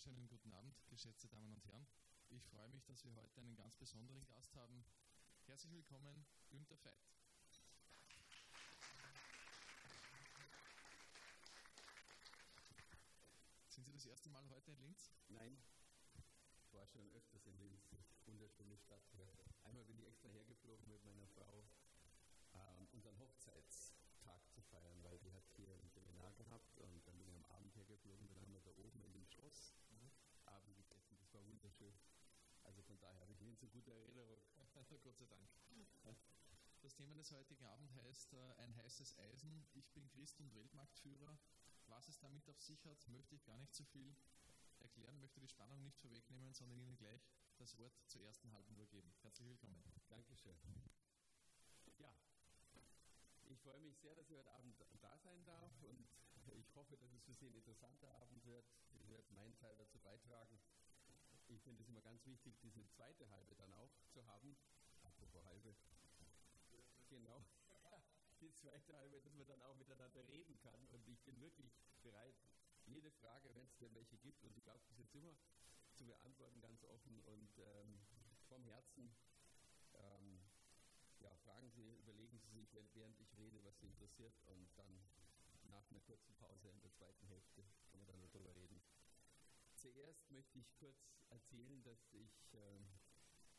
wunderschönen guten Abend, geschätzte Damen und Herren. Ich freue mich, dass wir heute einen ganz besonderen Gast haben. Herzlich willkommen, Günter Veit. Sind Sie das erste Mal heute in Linz? Nein, ich war schon öfters in Linz. Wunderschöne Stadt. Einmal bin ich extra hergeflogen mit meiner Frau, ähm, unseren Hochzeitstag zu feiern, weil die hat hier ein Seminar gehabt und dann bin ich am Abend hergeflogen. Dann haben wir da oben in dem Schloss. War wunderschön. Also von daher habe ich Linz eine gute Erinnerung. Gott sei Dank. Das Thema des heutigen Abends heißt äh, ein heißes Eisen. Ich bin Christ und Weltmarktführer. Was es damit auf sich hat, möchte ich gar nicht so viel erklären, möchte die Spannung nicht vorwegnehmen, sondern Ihnen gleich das Wort zur ersten halben übergeben. Herzlich willkommen. Dankeschön. Ja, ich freue mich sehr, dass ich heute Abend da sein darf und ich hoffe, dass es für Sie ein interessanter Abend wird. Ich werde meinen Teil dazu beitragen. Ich finde es immer ganz wichtig, diese zweite Halbe dann auch zu haben. Apropos halbe. Genau. Die zweite Halbe, dass man dann auch miteinander reden kann. Und ich bin wirklich bereit, jede Frage, wenn es denn welche gibt, und ich glaube, bis jetzt immer zu beantworten, ganz offen und ähm, vom Herzen. Ähm, ja, fragen Sie, überlegen Sie sich, während ich rede, was Sie interessiert und dann nach einer kurzen Pause in der zweiten Hälfte können wir dann darüber reden. Zuerst möchte ich kurz erzählen, dass ich äh,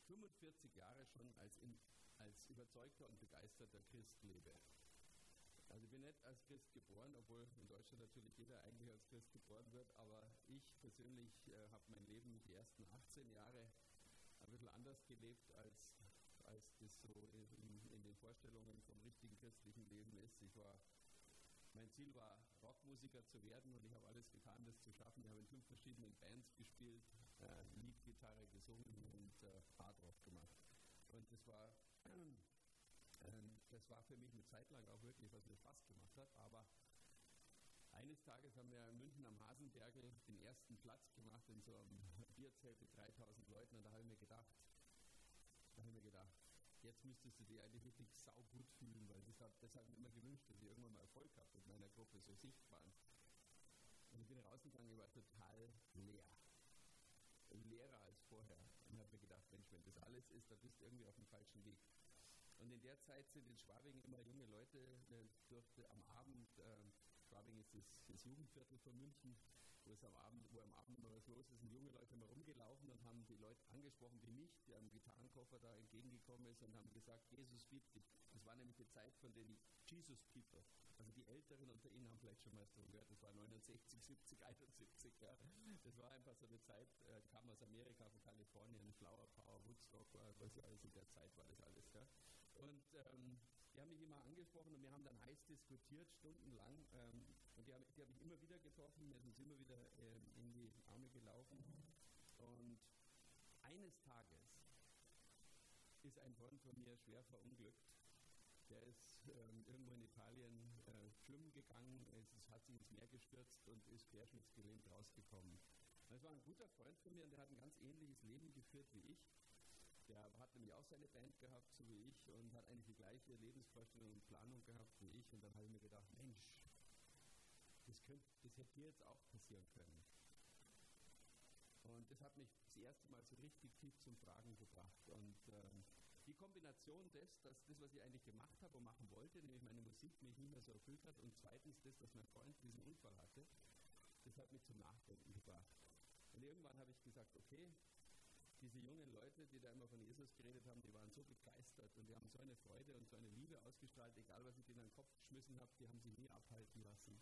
45 Jahre schon als, in, als überzeugter und begeisterter Christ lebe. Also ich bin nicht als Christ geboren, obwohl in Deutschland natürlich jeder eigentlich als Christ geboren wird, aber ich persönlich äh, habe mein Leben die ersten 18 Jahre ein bisschen anders gelebt, als, als das so in, in den Vorstellungen vom richtigen christlichen Leben ist. Ich war mein Ziel war, Rockmusiker zu werden und ich habe alles getan, das zu schaffen. Ich habe in fünf verschiedenen Bands gespielt, äh, Leadgitarre gesungen und äh, Hardrock gemacht. Und das war, äh, das war für mich eine Zeit lang auch wirklich, was mir Spaß gemacht hat. Aber eines Tages haben wir in München am Hasenbergel den ersten Platz gemacht in so einem Bierzelt mit 3000 Leuten und da habe ich mir gedacht, da habe ich mir gedacht, jetzt müsstest du dich eigentlich wirklich saugut fühlen, weil das hat mir immer gewünscht, dass ich irgendwann mal Erfolg habe mit meiner Gruppe, so sichtbar. Und ich bin rausgegangen, ich war total leer. Leerer als vorher. Und habe mir gedacht, Mensch, wenn das alles ist, dann bist du irgendwie auf dem falschen Weg. Und in der Zeit sind in Schwabing immer junge Leute äh, durfte am Abend, äh, Schwabing ist das, das, Jugendviertel von München, wo am Abend, wo am Abend immer was los ist, sind junge Leute immer rumgelaufen und haben die Leute angesprochen, die mich, der am Gitarrenkoffer da entgegengekommen ist und haben gesagt, Jesus liebt dich. Das war nämlich die Zeit von den Jesus People. Also die Älteren unter Ihnen haben vielleicht schon mal so gehört, das war 69, 70, 71. Ja. Das war einfach so eine Zeit, äh, kam aus Amerika, von Kalifornien, Flower Power, Woodstock, was ja alles in der Zeit war das alles. Ja. Und ähm, die haben mich immer angesprochen und wir haben dann heiß diskutiert, stundenlang. Ähm, und die habe hab ich immer wieder getroffen, wir sind immer wieder ähm, in die Arme gelaufen. Und eines Tages ist ein Freund von mir schwer verunglückt. Der ist ähm, irgendwo in Italien äh, schwimmen gegangen, es hat sich ins Meer gestürzt und ist querschnittsgelähmt rausgekommen. Das war ein guter Freund von mir und der hat ein ganz ähnliches Leben geführt wie ich. Der hat nämlich auch seine Band gehabt, so wie ich, und hat eigentlich die gleiche Lebensvorstellung und Planung gehabt wie ich. Und dann habe ich mir gedacht, Mensch, das, könnte, das hätte dir jetzt auch passieren können. Und das hat mich das erste Mal so richtig tief zum Fragen gebracht. Und ähm, die Kombination des, dass das, was ich eigentlich gemacht habe und machen wollte, nämlich meine Musik mich nicht mehr so erfüllt hat, und zweitens das, dass mein Freund diesen Unfall hatte, das hat mich zum Nachdenken gebracht. Und irgendwann habe ich gesagt, okay, diese jungen Leute, die da immer von Jesus geredet haben, die waren so begeistert und die haben so eine Freude und so eine Liebe ausgestrahlt, egal was ich denen in den Kopf geschmissen habe, die haben sich nie abhalten lassen.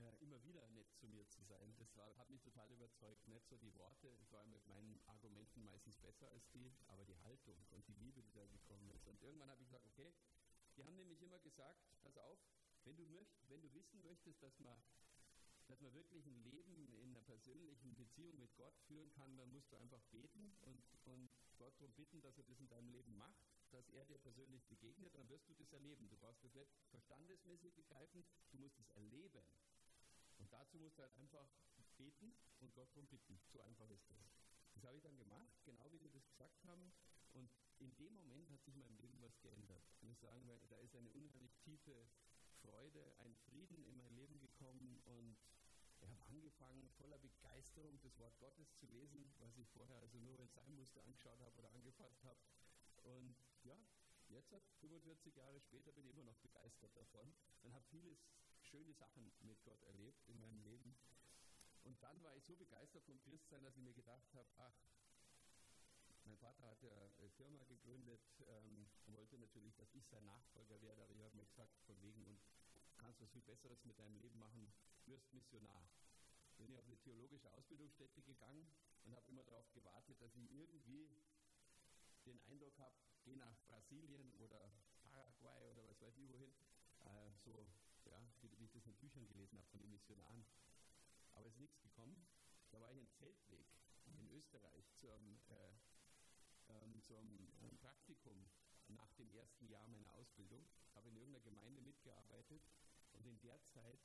Äh, immer wieder nett zu mir zu sein. Das war, hat mich total überzeugt. Nicht so die Worte, ich war mit meinen Argumenten meistens besser als die, aber die Haltung und die Liebe, die da gekommen ist. Und irgendwann habe ich gesagt, okay, die haben nämlich immer gesagt, pass auf, wenn du, möcht, wenn du wissen möchtest, dass man dass man wirklich ein Leben in einer persönlichen Beziehung mit Gott führen kann, dann musst du einfach beten und, und Gott darum bitten, dass er das in deinem Leben macht, dass er dir persönlich begegnet, dann wirst du das erleben. Du brauchst das nicht verstandesmäßig begreifen, du musst es erleben. Dazu musst du halt einfach beten und Gott darum bitten. So einfach ist das. Das habe ich dann gemacht, genau wie wir das gesagt haben. Und in dem Moment hat sich in meinem Leben was geändert. Ich muss sagen, weil da ist eine unheimlich tiefe Freude, ein Frieden in mein Leben gekommen und ich habe angefangen, voller Begeisterung das Wort Gottes zu lesen, was ich vorher also nur, wenn es sein musste, angeschaut habe oder angefasst habe. Und ja, jetzt, 45 Jahre später, bin ich immer noch begeistert davon und habe viele schöne Sachen mit Gott erlebt in meinem Leben. Und dann war ich so begeistert vom Christsein, dass ich mir gedacht habe, ach, mein Vater hat ja eine Firma gegründet ähm, wollte natürlich, dass ich sein Nachfolger werde, aber ich habe mir gesagt, von wegen, und kannst was viel Besseres mit deinem Leben machen, wirst Missionar. Bin ich auf eine theologische Ausbildungsstätte gegangen und habe immer darauf gewartet, dass ich irgendwie den Eindruck habe, gehe nach Brasilien oder Paraguay oder was weiß ich wohin, äh, so ja, wie, ich das in Büchern gelesen habe von den Missionaren. Aber es ist nichts gekommen. Da war ich in Zeltweg in Österreich zum, äh, ähm, zum äh, Praktikum nach dem ersten Jahr meiner Ausbildung, habe in irgendeiner Gemeinde mitgearbeitet und in der Zeit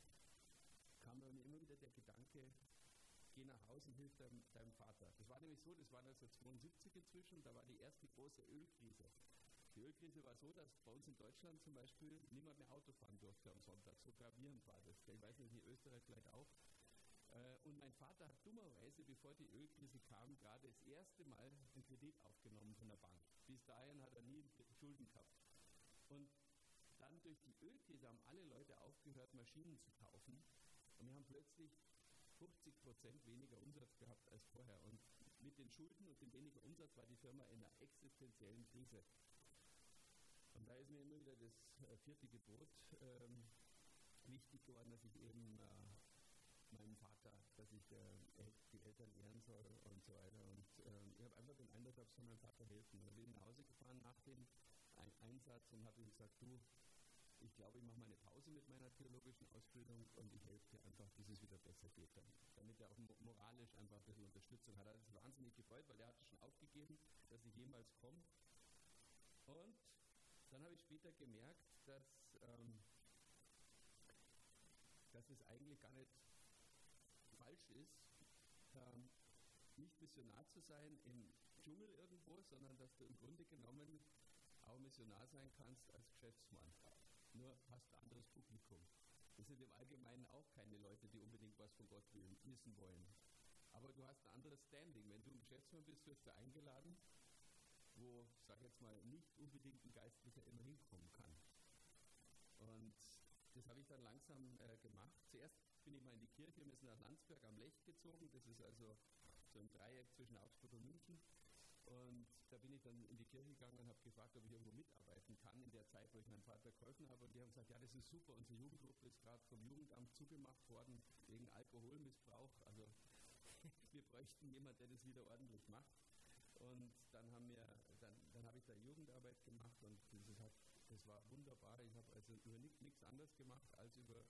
kam mir immer wieder der Gedanke, geh nach Hause und hilf deinem, deinem, Vater. Das war nämlich so, das war 1972 inzwischen, da war die erste große Ölkrise. Die Ölkrise war so, dass bei uns in Deutschland zum Beispiel niemand mehr Auto fahren durfte am Sonntag. So gravierend war das. Ich weiß nicht, in Österreich vielleicht auch. Äh, und mein Vater hat dummerweise, bevor die Ölkrise kam, gerade das erste Mal einen Kredit aufgenommen von der Bank. Bis dahin hat er nie Schulden gehabt. Und dann durch die Ölkrise haben alle Leute aufgehört, Maschinen zu kaufen. Und wir haben plötzlich 50 Prozent weniger Umsatz gehabt als vorher. Und mit den Schulden und dem weniger Umsatz war die Firma in einer existenziellen Krise. Da ist mir immer wieder das äh, vierte Gebot ähm, wichtig geworden, dass ich eben äh, meinem Vater, dass ich äh, die Eltern ehren soll und so weiter. Und ähm, ich habe einfach den Eindruck, ich soll meinem Vater helfen. Ich bin nach Hause gefahren nach dem Einsatz und habe ihm gesagt, du, ich glaube, ich mache mal eine Pause mit meiner theologischen Ausbildung und ich helfe dir einfach, bis es wieder besser geht, damit er auch moralisch einfach ein bisschen Unterstützung hat. Er hat sich wahnsinnig gefreut, weil er hat schon aufgegeben, dass ich jemals komme. Und dann habe ich später gemerkt, dass, ähm, dass es eigentlich gar nicht falsch ist, ähm, nicht Missionar zu sein im Dschungel irgendwo, sondern dass du im Grunde genommen auch Missionar sein kannst als Geschäftsmann nur hast ein anderes Publikum. Das sind im Allgemeinen auch keine Leute, die unbedingt was von Gott wissen wollen. Aber du hast ein anderes Standing. Wenn du ein Geschäftsmann bist, wirst du eingeladen, wo, sag jetzt mal, nicht unbedingt ein Geistlicher immer hinkommen kann. Und das habe ich dann langsam äh, gemacht. Zuerst bin ich mal in die Kirche, wir sind nach Landsberg am Lech gezogen. Das ist also so ein Dreieck zwischen Augsburg und München. Und da bin ich dann in die Kirche gegangen und habe gefragt, ob ich irgendwo mitarbeiten kann in der Zeit, wo ich meinem Vater geholfen habe. Und die haben gesagt, ja, das ist super, unsere Jugendgruppe ist gerade vom Jugendamt zugemacht worden wegen Alkoholmissbrauch. Also wir bräuchten jemanden, der das wieder ordentlich macht. Und dann haben wir, dann, habe ich da Jugendarbeit gemacht und das, hat, das war wunderbar. Ich habe also über nichts anderes gemacht als über,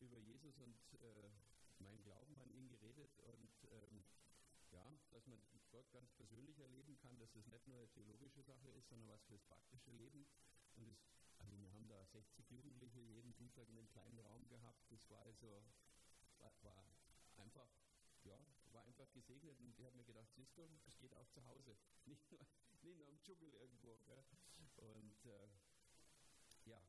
über Jesus und äh, meinen Glauben an ihn geredet und ähm, ja, dass man Gott ganz persönlich erleben kann, dass es nicht nur eine theologische Sache ist, sondern was fürs praktische Leben. Und es, also wir haben da 60 Jugendliche jeden Dienstag in einem kleinen Raum gehabt. Das war also war, war einfach, ja, war einfach gesegnet und ich habe mir gedacht, siehst du, es geht auch zu Hause, nicht nur, nur im Dschungel irgendwo. Gell? Und äh, ja,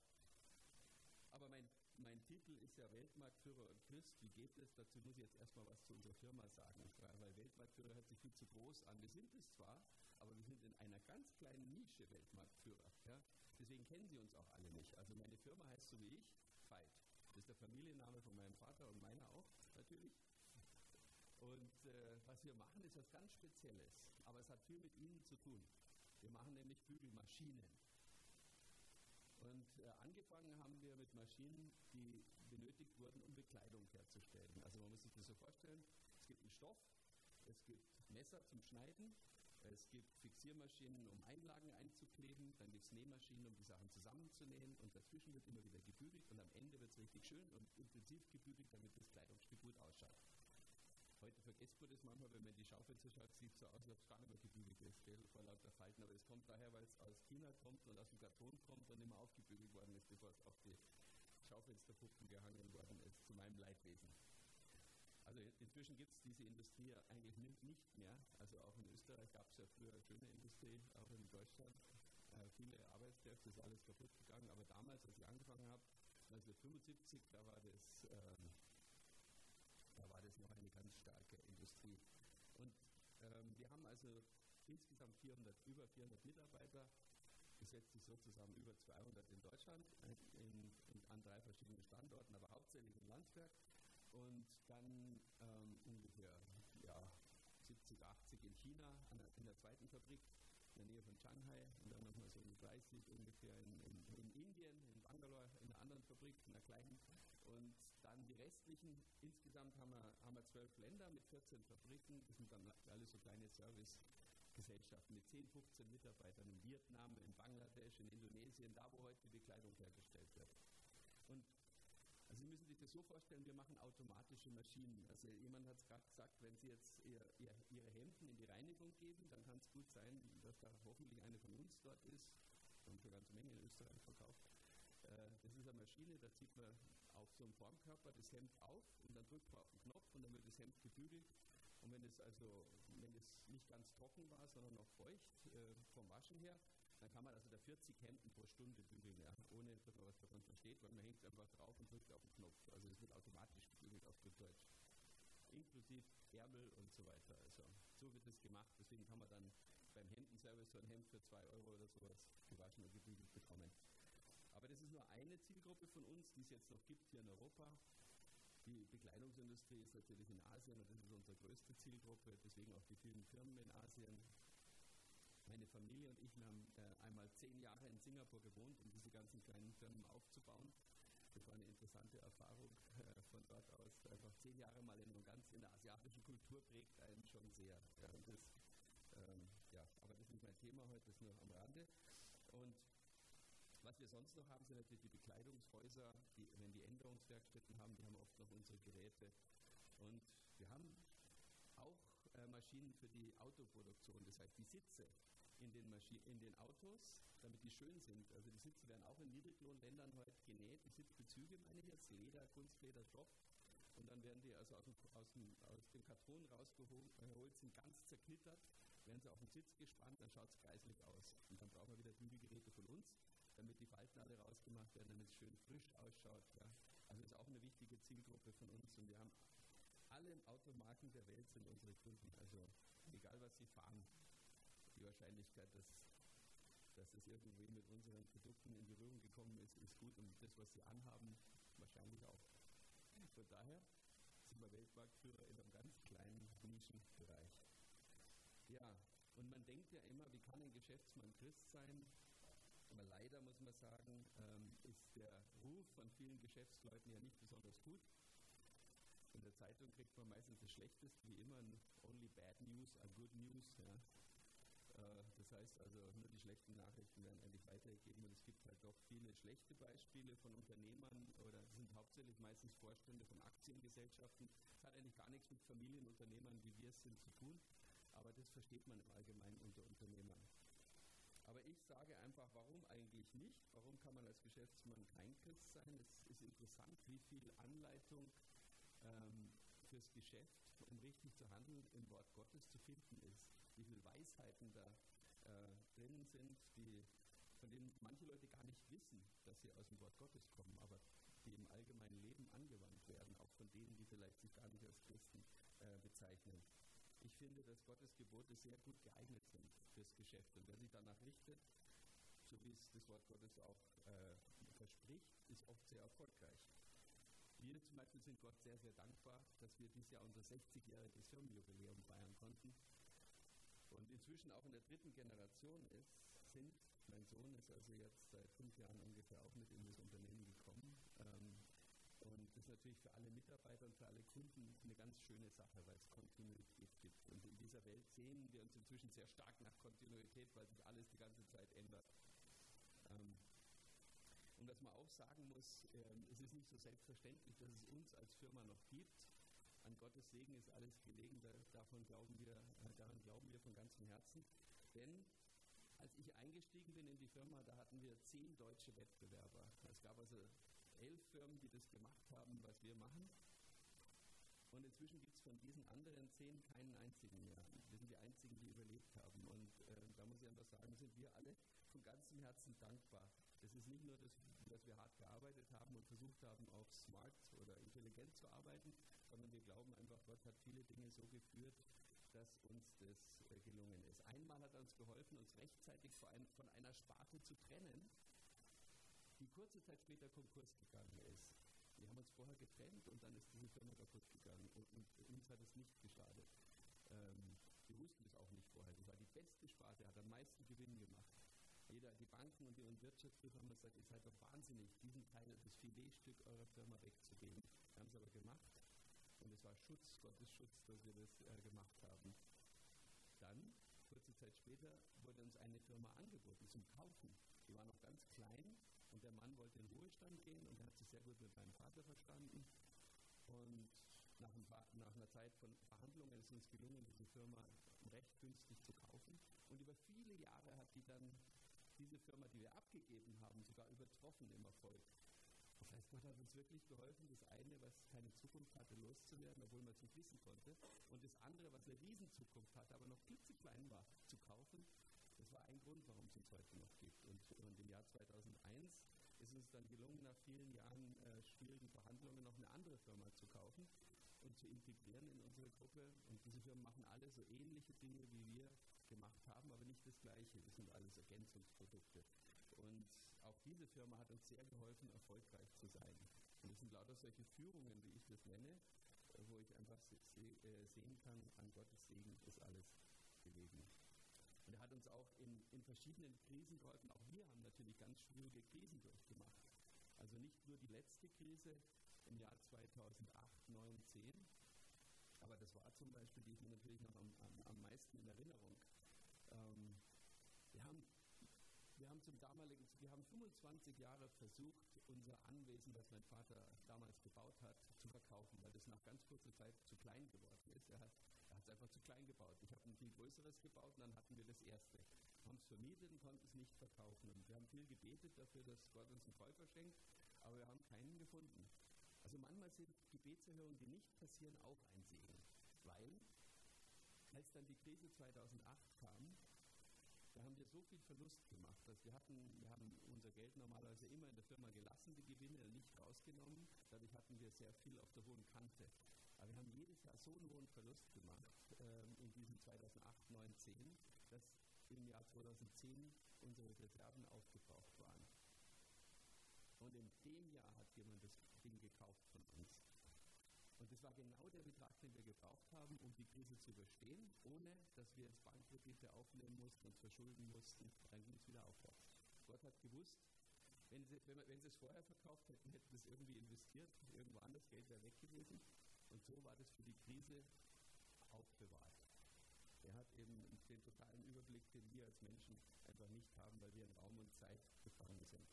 aber mein mein Titel ist ja Weltmarktführer und Christ. Wie geht es? Dazu muss ich jetzt erstmal was zu unserer Firma sagen, weil Weltmarktführer hört sich viel zu groß an. Wir sind es zwar, aber wir sind in einer ganz kleinen Nische Weltmarktführer. Ja? Deswegen kennen Sie uns auch alle nicht. Also meine Firma heißt so wie ich Veit. Das ist der Familienname von meinem Vater und meiner auch natürlich. Und äh, was wir machen, ist was ganz Spezielles. Aber es hat viel mit Ihnen zu tun. Wir machen nämlich Bügelmaschinen. Und äh, angefangen haben wir mit Maschinen, die benötigt wurden, um Bekleidung herzustellen. Also man muss sich das so vorstellen, es gibt einen Stoff, es gibt Messer zum Schneiden, es gibt Fixiermaschinen, um Einlagen einzukleben, dann gibt es Nähmaschinen, um die Sachen zusammenzunähen und dazwischen wird immer wieder gebügelt und am Ende wird es richtig schön und intensiv gebügelt, damit das Kleidungsstück gut ausschaut. Heute vergisst man das manchmal, wenn man die Schaufenster schaut, sieht es so aus, als ob es gar nicht mehr gebügelt ist, vor lauter Falten. Aber es kommt daher, weil es aus China kommt und aus dem Karton kommt und immer aufgebügelt worden ist, bevor es auf die Schaufensterpuppen gehangen worden ist, zu meinem Leidwesen. Also inzwischen gibt es diese Industrie eigentlich nicht mehr. Also auch in Österreich gab es ja früher eine schöne Industrie, auch in Deutschland. Äh, viele Arbeitskräfte, ist alles kaputt gegangen. Aber damals, als ich angefangen habe, 1975, da war das ähm, starke Industrie. Und ähm, wir haben also insgesamt 400, über 400 Mitarbeiter. Das setzt sich so über 200 in Deutschland, äh, in, in, an drei verschiedenen Standorten, aber hauptsächlich in Landsberg. Und dann ähm, ungefähr ja, 70, 80 in China, der, in der zweiten Fabrik in der Nähe von Shanghai. Und dann nochmal so 30 ungefähr in, in, in Indien, in Bangalore, in einer anderen Fabrik, in der gleichen. Und dann die restlichen, insgesamt haben wir, haben wir zwölf Länder mit 14 Fabriken, das sind dann alle so kleine Servicegesellschaften mit 10, 15 Mitarbeitern in Vietnam, in Bangladesch, in Indonesien, da wo heute die Bekleidung hergestellt wird. Und also Sie müssen sich das so vorstellen, wir machen automatische Maschinen. Also jemand hat es gerade gesagt, wenn Sie jetzt ihr, ihr, Ihre Hemden in die Reinigung geben, dann kann es gut sein, dass da hoffentlich eine von uns dort ist. Wir haben schon eine ganze Menge in Österreich verkauft. Äh, das ist eine Maschine, da zieht man auf so einem Formkörper das Hemd auf und dann drückt man auf den Knopf und dann wird das Hemd gebügelt. Und wenn es also wenn es nicht ganz trocken war, sondern noch feucht äh, vom Waschen her, dann kann man also da 40 Hemden pro Stunde bügeln, ja, ohne dass man was davon versteht, weil man hängt einfach drauf und drückt auf den Knopf. Also es wird automatisch gebügelt auf gut Deutsch. Inklusive Ärmel und so weiter. Also so wird es gemacht. Deswegen kann man dann beim Hemdenservice so ein Hemd für 2 Euro oder sowas gewaschen und gebügelt bekommen. Aber das ist nur eine Zielgruppe von uns, die es jetzt noch gibt hier in Europa. Die Bekleidungsindustrie ist natürlich in Asien und das ist unsere größte Zielgruppe, deswegen auch die vielen Firmen in Asien. Meine Familie und ich wir haben äh, einmal zehn Jahre in Singapur gewohnt, um diese ganzen kleinen Firmen aufzubauen. Das war eine interessante Erfahrung äh, von dort aus. Einfach zehn Jahre mal in, ganz, in der asiatischen Kultur prägt einen schon sehr. Ja, das, ähm, ja, aber das ist nicht mein Thema heute, das ist nur am Rande. Und was wir sonst noch haben, sind natürlich die Bekleidungshäuser, die, wenn die Änderungswerkstätten haben, die haben oft noch unsere Geräte. Und wir haben auch äh, Maschinen für die Autoproduktion, das heißt die Sitze in den, in den Autos, damit die schön sind. Also die Sitze werden auch in Niedriglohnländern heute genäht, die Sitzbezüge meine ich jetzt, Leder, Kunstleder, Stoff. Und dann werden die also aus dem, aus dem, aus dem Karton rausgeholt, sind ganz zerknittert, werden sie auf den Sitz gespannt, dann schaut es kreislich aus. Und dann brauchen wir wieder Bügelgeräte von uns, damit die Falten alle rausgemacht werden, damit es schön frisch ausschaut. Ja. Also ist auch eine wichtige Zielgruppe von uns und wir haben alle Automarken der Welt sind unsere Kunden. Also egal was sie fahren, die Wahrscheinlichkeit, dass, dass es irgendwie mit unseren Produkten in Berührung gekommen ist, ist gut und das, was sie anhaben, wahrscheinlich auch. Von daher sind wir Weltmarktführer in einem ganz kleinen Nischenbereich. Ja, und man denkt ja immer, wie kann ein Geschäftsmann Christ sein? Aber leider muss man sagen, ähm, ist der Ruf von vielen Geschäftsleuten ja nicht besonders gut. In der Zeitung kriegt man meistens das Schlechteste, wie immer, only bad news are good news. Ja. Äh, das heißt also, nur die schlechten Nachrichten werden eigentlich weitergegeben und es gibt halt doch viele schlechte Beispiele von Unternehmern oder sind hauptsächlich meistens Vorstände von Aktiengesellschaften. Das hat eigentlich gar nichts mit Familienunternehmern, wie wir es sind, zu tun, aber das versteht man im Allgemeinen unter Unternehmern. Aber ich sage einfach, warum eigentlich nicht? Warum kann man als Geschäftsmann kein Christ sein? Es ist interessant, wie viel Anleitung ähm, fürs Geschäft, um richtig zu handeln, im Wort Gottes zu finden ist. Wie viele Weisheiten da äh, drin sind, die, von denen manche Leute gar nicht wissen, dass sie aus dem Wort Gottes kommen, aber die im allgemeinen Leben angewandt werden, auch von denen, die vielleicht sich gar nicht als Christen äh, bezeichnen. Ich finde, dass Gottes Gebote sehr gut geeignet sind fürs Geschäft. Und wer sich danach richtet, so wie es das Wort Gottes auch äh, verspricht, ist oft sehr erfolgreich. Wir zum Beispiel sind Gott sehr, sehr dankbar, dass wir dieses Jahr unser 60-jähriges Firmenjubiläum feiern konnten. Und inzwischen auch in der dritten Generation ist, sind, mein Sohn ist also jetzt seit fünf Jahren ungefähr auch mit in das Unternehmen gekommen. Ähm, und das ist natürlich für alle Mitarbeiter und für alle Kunden eine ganz schöne Sache, weil es Kontinuität gibt. Und in dieser Welt sehen wir uns inzwischen sehr stark nach Kontinuität, weil sich alles die ganze Zeit ändert. Ähm, und was man auch sagen muss, ähm, es ist nicht so selbstverständlich, dass es uns als Firma noch gibt. An Gottes Segen ist alles gelegen, davon glauben wir, äh, daran glauben wir von ganzem Herzen. Denn als ich eingestiegen bin in die Firma, da hatten wir zehn deutsche Wettbewerber. Es gab also elf Firmen, die das gemacht haben, was wir machen. Und inzwischen gibt es von diesen anderen zehn keinen einzigen mehr. Wir sind die einzigen, die überlebt haben. Und äh, da muss ich einfach sagen, sind wir alle von ganzem Herzen dankbar. Das ist nicht nur, das, dass wir hart gearbeitet haben und versucht haben, auch smart oder intelligent zu arbeiten, sondern wir glauben einfach, Gott hat viele Dinge so geführt, dass uns das äh, gelungen ist. Einmal hat er uns geholfen, uns rechtzeitig von einer Sparte zu trennen, die kurze Zeit später Konkurs gegangen ist. Wir haben uns vorher getrennt und dann ist diese Firma kaputt gegangen und, uns hat es nicht geschadet. Ähm, wir wussten es auch nicht vorher. Das war die beste Sparte, hat am meisten Gewinn gemacht. Jeder, die Banken und die Wirtschaftsprüfer haben gesagt, ihr seid doch wahnsinnig, diesen Teil, das Filetstück eurer Firma wegzugeben. Wir haben es aber gemacht und es war Schutz, Gottes Schutz, dass wir das äh, gemacht haben. Dann, kurze Zeit später, wurde uns eine Firma angeboten zum Kaufen. Die war noch ganz klein und der Mann wollte in Ruhestand gehen und er hat sich sehr gut mit meinem Vater verstanden. Und nach, ein paar, nach einer Zeit von Verhandlungen ist uns gelungen, diese Firma recht günstig zu kaufen. Und über viele Jahre hat die dann diese Firma, die wir abgegeben haben, sogar übertroffen im Erfolg. Das Gott hat uns wirklich geholfen, das eine, was keine Zukunft hatte, loszuwerden, obwohl man es nicht wissen konnte. Und das andere, was eine Riesenzukunft hatte, aber noch klitzeklein war, zu kaufen. Das war ein Grund, warum es uns heute noch gibt. Und, und im Jahr 2001 ist uns dann gelungen, nach vielen Jahren äh, schwierigen Verhandlungen noch eine andere Firma zu kaufen und zu integrieren in unsere Gruppe. Und diese Firmen machen alle so ähnliche Dinge, wie wir gemacht haben, aber nicht das Gleiche. Das sind alles Ergänzungsprodukte. Und auch diese Firma hat uns sehr geholfen, erfolgreich zu sein. Und es sind lauter solche Führungen, wie ich das nenne, äh, wo ich einfach äh, sehen kann, an Gottes Segen ist alles gelegen. Und er hat uns auch in, in verschiedenen Krisen geholfen. Auch wir haben natürlich ganz schwierige Krisen durchgemacht. Also nicht nur die letzte Krise im Jahr 2008, 9, 10, aber das war zum Beispiel, die ist mir natürlich noch am, am, am meisten in Erinnerung. Ähm, haben zum damaligen, wir haben 25 Jahre versucht, unser Anwesen, das mein Vater damals gebaut hat, zu verkaufen, weil das nach ganz kurzer Zeit zu klein geworden ist. Er hat es einfach zu klein gebaut. Ich habe ein viel größeres gebaut und dann hatten wir das erste. Haben es vermietet und konnten es nicht verkaufen. Und wir haben viel gebetet dafür, dass Gott uns einen Käufer schenkt, aber wir haben keinen gefunden. Also manchmal sind Gebetserhörungen, die nicht passieren, auch ein Segen. Weil, als dann die Krise 2008 kam, haben wir so viel Verlust gemacht, dass wir hatten, wir haben unser Geld normalerweise immer in der Firma gelassen, die Gewinne nicht rausgenommen. Dadurch hatten wir sehr viel auf der hohen Kante. Aber wir haben jedes Jahr so einen hohen Verlust gemacht ähm, in diesem 2008, 9, 10, dass im Jahr 2010 unsere Reserven aufgebraucht waren. Und in dem Jahr hat jemand das Ding gekauft von uns. Und das war genau der Betrag, den wir gebraucht haben, um die Krise zu überstehen, ohne dass wir jetzt Bankkredite aufnehmen mussten, uns verschulden mussten. Ging es wieder aufwärts. Gott hat gewusst, wenn sie, wenn, wenn sie es vorher verkauft hätten, hätten sie es irgendwie investiert, irgendwo anders, Geld wäre weg gewesen. Und so war das für die Krise aufbewahrt. Er hat eben den totalen Überblick, den wir als Menschen einfach nicht haben, weil wir in Raum und Zeit gefangen sind.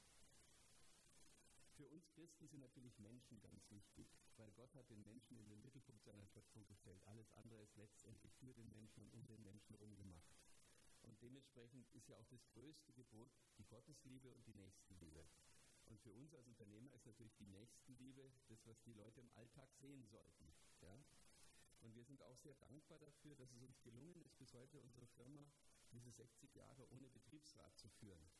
Für uns Christen sind natürlich Menschen ganz wichtig, weil Gott hat den Menschen in den Mittelpunkt seiner Schöpfung gestellt. Alles andere ist letztendlich für den Menschen und um den Menschen herum gemacht. Und dementsprechend ist ja auch das größte Gebot die Gottesliebe und die Nächstenliebe. Und für uns als Unternehmer ist natürlich die Nächstenliebe das, was die Leute im Alltag sehen sollten. Ja? Und wir sind auch sehr dankbar dafür, dass es uns gelungen ist, bis heute unsere Firma diese 60 Jahre ohne Betriebsrat zu führen.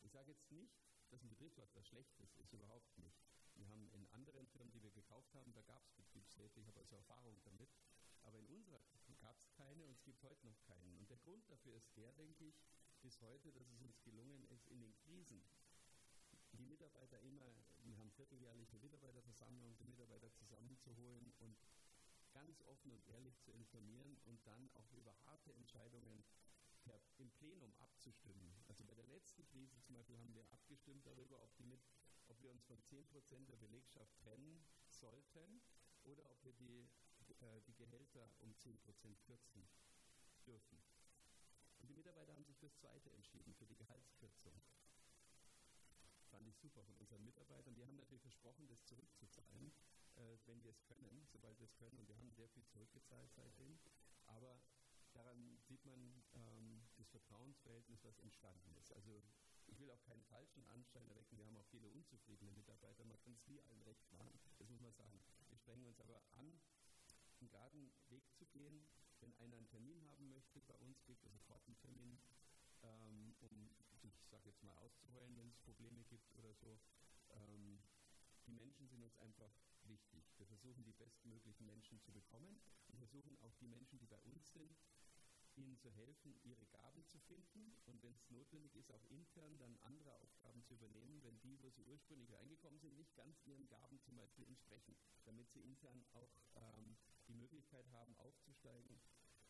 Ich sage jetzt nicht, dass ein Betriebsrat was Schlechtes ist, überhaupt nicht. Wir haben in anderen Firmen, die wir gekauft haben, da gab es Betriebsräte, ich habe also Erfahrung damit. Aber in unserer gab es keine und es gibt heute noch keinen. Und der Grund dafür ist der, denke ich, bis heute, dass es uns gelungen ist, in den Krisen die Mitarbeiter immer, wir haben vierteljährliche Mitarbeiterversammlungen, die Mitarbeiter zusammenzuholen und ganz offen und ehrlich zu informieren und dann auch über harte Entscheidungen per, im Plenum abzustimmen. Also bei der letzten Krise zum Beispiel haben wir abgestimmt darüber, ob, mit, ob wir uns von 10% der Belegschaft trennen sollten oder ob wir die, äh, die Gehälter um 10% kürzen dürfen. Und die Mitarbeiter haben sich für das Zweite entschieden, für die Gehaltskürzung fand ich super von unseren Mitarbeitern. Die haben natürlich versprochen, das zurückzuzahlen, äh, wenn wir es können, sobald wir es können. Und wir haben sehr viel zurückgezahlt seitdem. Aber daran sieht man ähm, das Vertrauensverhältnis, was entstanden ist. Also ich will auch keinen falschen Anschein erwecken. Wir haben auch viele unzufriedene Mitarbeiter. Man kann es nie allen recht machen, das muss man sagen. Wir strengen uns aber an, einen geraden Weg zu gehen. Wenn einer einen Termin haben möchte, bei uns gibt es sofort einen Termin ähm, um sich, sage jetzt mal, auszuheulen, wenn es Probleme gibt oder so. Ähm, die Menschen sind uns einfach wichtig. Wir versuchen, die bestmöglichen Menschen zu bekommen und versuchen auch die Menschen, die bei uns sind, ihnen zu helfen, ihre Gaben zu finden und wenn es notwendig ist, auch intern dann andere Aufgaben zu übernehmen, wenn die, wo sie ursprünglich reingekommen sind, nicht ganz ihren Gaben zum Beispiel entsprechen, damit sie intern auch ähm, die Möglichkeit haben, aufzusteigen.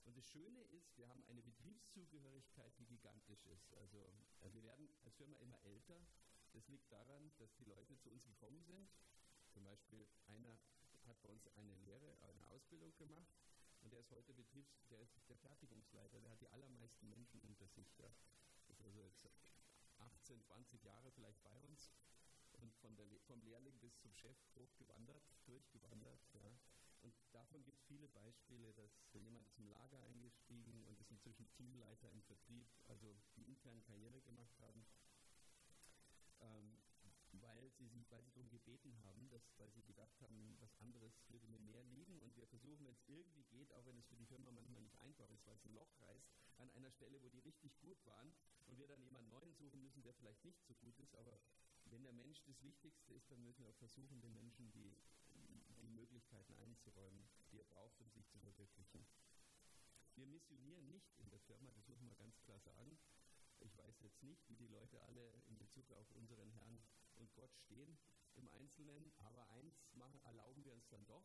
Und das Schöne ist, wir haben eine Betriebszugehörigkeit, die gigantisch ist. Also äh, wir werden als Firma immer älter. Das liegt daran, dass die Leute zu uns gekommen sind. Zum Beispiel einer hat bei uns eine Lehre, eine Ausbildung gemacht und der ist heute Betriebs-, der ist der Fertigungsleiter, der hat die allermeisten Menschen unter sich. Ja. Ist also jetzt 18, 20 Jahre vielleicht bei uns und von der, vom Lehrling bis zum Chef hochgewandert, durchgewandert. Ja. Und davon gibt es viele Beispiele, dass jemand ist im Lager eingestiegen und ist inzwischen Teamleiter im Vertrieb, also die intern Karriere gemacht haben. Ähm, sie, weil sie darum gebeten haben, dass, weil sie gedacht haben, was anderes würde mir mehr liegen. Und wir versuchen, wenn es irgendwie geht, auch wenn es für die Firma manchmal nicht einfach ist, weil es ein Loch reißt, an einer Stelle, wo die richtig gut waren und wir dann jemanden neuen suchen müssen, der vielleicht nicht so gut ist. Aber wenn der Mensch das Wichtigste ist, dann müssen wir auch versuchen, den Menschen die, die Möglichkeiten einzuräumen, die er braucht, um sich zu verwirklichen. Wir missionieren nicht in der Firma, das muss man ganz klar sagen. Ich weiß jetzt nicht, wie die Leute alle in Bezug auf unseren Herrn und Gott stehen im Einzelnen, aber eins machen, erlauben wir uns dann doch.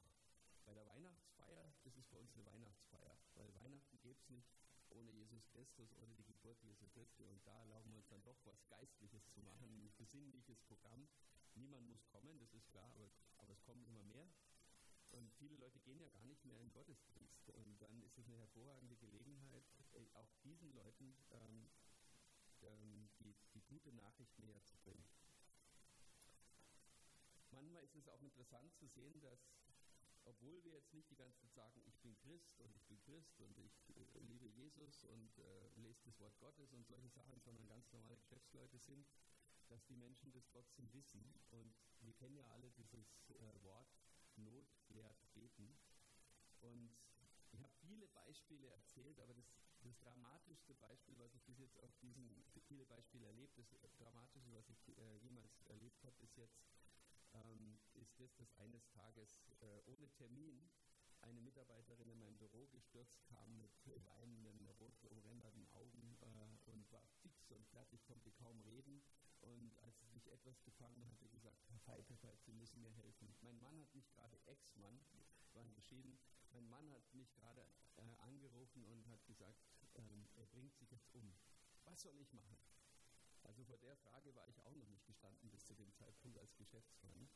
Bei der Weihnachtsfeier, das ist bei uns eine Weihnachtsfeier, weil Weihnachten gibt es nicht ohne Jesus Christus, ohne die Geburt Jesu Christi. Und da erlauben wir uns dann doch was Geistliches zu machen, ein besinnliches Programm. Niemand muss kommen, das ist klar, aber, aber es kommen immer mehr. Und viele Leute gehen ja gar nicht mehr in Gottesdienst. Und dann ist es eine hervorragende Gelegenheit, äh, auch diesen Leuten ähm, ähm, die, die gute Nachricht näher zu bringen. Manchmal ist es auch interessant zu sehen, dass obwohl wir jetzt nicht die ganze Zeit sagen, ich bin Christ und ich bin Christ und ich äh, liebe Jesus und äh, lese das Wort Gottes und solche Sachen, sondern ganz normale Geschäftsleute sind, dass die Menschen das trotzdem wissen. Und wir kennen ja alle dieses äh, Wort, Not lehrt beten. Und ich habe viele Beispiele erzählt, aber das, das, dramatischste Beispiel, was ich bis jetzt auf diesen, viele Beispiele erlebt, das dramatischste, was ich äh, jemals erlebt habe, ist jetzt, ähm, ist das, dass eines Tages äh, ohne Termin eine Mitarbeiterin in mein Büro gestürzt kam mit weinenden, rot umränderten Augen äh, und war fix und fertig, konnte kaum reden. Und als sie sich etwas gefangen hatte, gesagt, Herr Feitefeld, Sie müssen mir helfen. Mein Mann hat mich gerade, Ex-Mann, waren geschieden, mein Mann hat mich gerade äh, angerufen und hat gesagt, ähm, er bringt sich jetzt um. Was soll ich machen? Also vor der Frage war ich auch noch nicht gestanden bis zu dem Zeitpunkt als Geschäftsmann.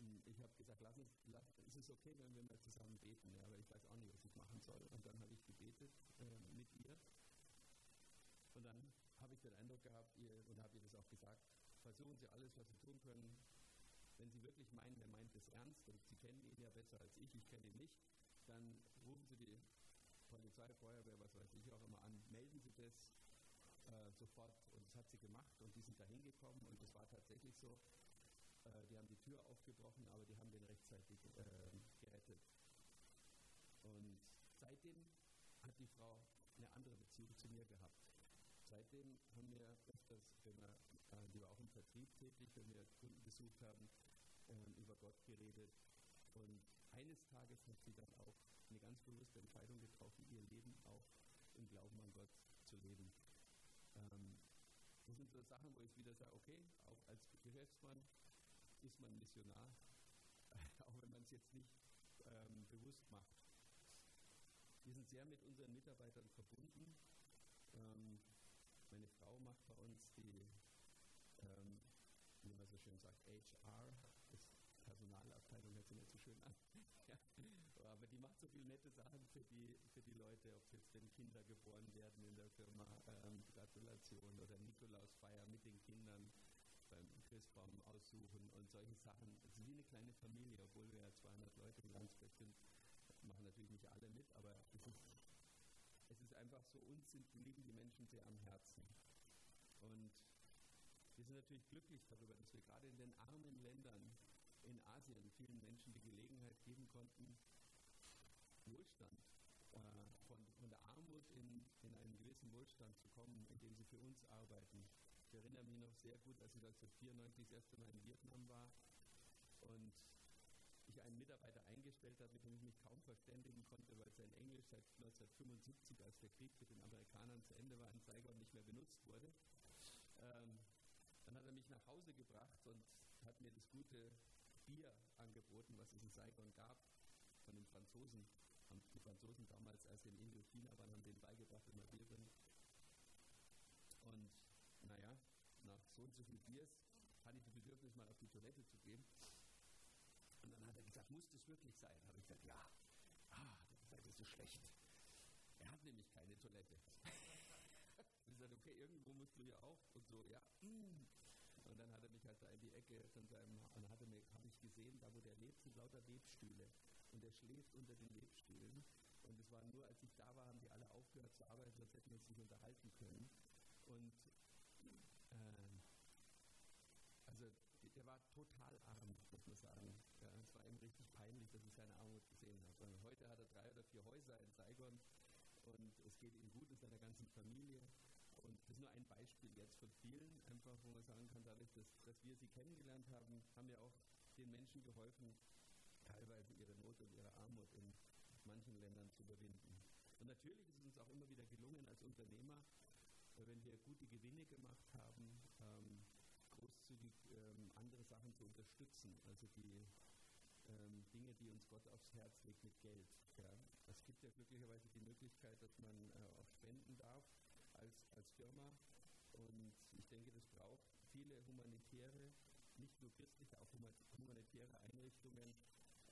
Ähm, ich habe gesagt, lass uns, lass, ist es okay, wenn wir mal zusammen beten? Ja, aber ich weiß auch nicht, was ich machen soll. Und dann habe ich gebetet äh, mit ihr. Und dann habe ich den Eindruck gehabt, ihr, und habe ihr das auch gesagt, versuchen Sie alles, was Sie tun können. Wenn Sie wirklich meinen, er meint es ernst, und Sie kennen ihn ja besser als ich, ich kenne ihn nicht, dann rufen Sie die Polizei, Feuerwehr, was weiß ich auch immer an, melden Sie das äh, sofort. Und das hat sie gemacht und die sind da hingekommen und es war tatsächlich so. Äh, die haben die Tür aufgebrochen, aber die haben den rechtzeitig äh, gerettet. Und seitdem hat die Frau eine andere Beziehung zu mir gehabt. Seitdem haben wir öfters, wenn wir, äh, die war auch im Vertrieb tätig, wenn wir Kunden besucht haben, äh, über Gott geredet. Und eines Tages hat sie dann auch eine ganz bewusste Entscheidung getroffen, ihr Leben auch im Glauben an Gott zu leben. Das sind so Sachen, wo ich wieder sage, okay, auch als Geschäftsmann ist man Missionar, auch wenn man es jetzt nicht ähm, bewusst macht. Wir sind sehr mit unseren Mitarbeitern verbunden. Ähm, meine Frau macht bei uns die, ähm, wie man so schön sagt, HR, Personalabteilung hört sich nicht so schön an. ja. Aber die macht so viele nette Sachen für die, für die Leute, ob jetzt wenn Kinder geboren werden in der Firma, ähm, Gratulation oder Nikolausfeier mit den Kindern beim Christbaum aussuchen und solche Sachen. Es ist wie eine kleine Familie, obwohl wir ja 200 Leute in Landsberg sind. Machen natürlich nicht alle mit, aber es ist, es ist einfach so, uns sind, liegen die Menschen sehr am Herzen. Und wir sind natürlich glücklich darüber, dass wir gerade in den armen Ländern in Asien vielen Menschen die Gelegenheit geben konnten, Wohlstand, äh, von, von, der Armut in, in einen gewissen Wohlstand zu kommen, indem sie für uns arbeiten. Ich erinnere mich noch sehr gut, als ich 1994 das erste Mal in Vietnam war und ich einen Mitarbeiter eingestellt habe, mit dem ich mich kaum verständigen konnte, weil sein Englisch seit 1975, als der Krieg mit den Amerikanern zu Ende war, in Saigon nicht mehr benutzt wurde. Ähm, dann hat er mich nach Hause gebracht und hat mir das gute Bier angeboten, was es in Saigon gab, von den Franzosen. Haben die Franzosen damals, als sie in Indochina waren, haben denen beigebracht, man Bier trinkt. Und naja, nach so und so viel Biers hatte ich das Bedürfnis, mal auf die Toilette zu gehen. Und dann hat er gesagt, muss das wirklich sein? Habe ich gesagt, ja. Ah, das ist so schlecht. Er hat nämlich keine Toilette. ich gesagt, okay, irgendwo musst du ja auch. Und so, ja. Mm. Und dann hat er mich halt da in die Ecke von seinem, und dann habe ich gesehen, da wo der lebt, sind lauter Webstühle. Und er schläft unter den Webstühlen. Und es war nur, als ich da war, haben die alle aufgehört zu arbeiten, sonst hätten wir uns nicht unterhalten können. Und ähm, also der war total arm, muss man sagen. Ja, es war ihm richtig peinlich, dass ich seine Armut gesehen habe. Und heute hat er drei oder vier Häuser in Saigon und es geht ihm gut in seiner ganzen Familie. Und das ist nur ein Beispiel jetzt von vielen, einfach wo man sagen kann, dadurch, dass, dass wir sie kennengelernt haben, haben wir auch den Menschen geholfen, teilweise ihre Not und ihre Armut in manchen Ländern zu überwinden. Und natürlich ist es uns auch immer wieder gelungen als Unternehmer, wenn wir gute Gewinne gemacht haben, ähm, großzügig ähm, andere Sachen zu unterstützen, also die ähm, Dinge, die uns Gott aufs Herz legt mit Geld. Ja. Es gibt ja glücklicherweise die Möglichkeit, dass man äh, auch spenden darf als, als Firma. Und ich denke, das braucht viele humanitäre, nicht nur christliche, auch humanitäre Einrichtungen,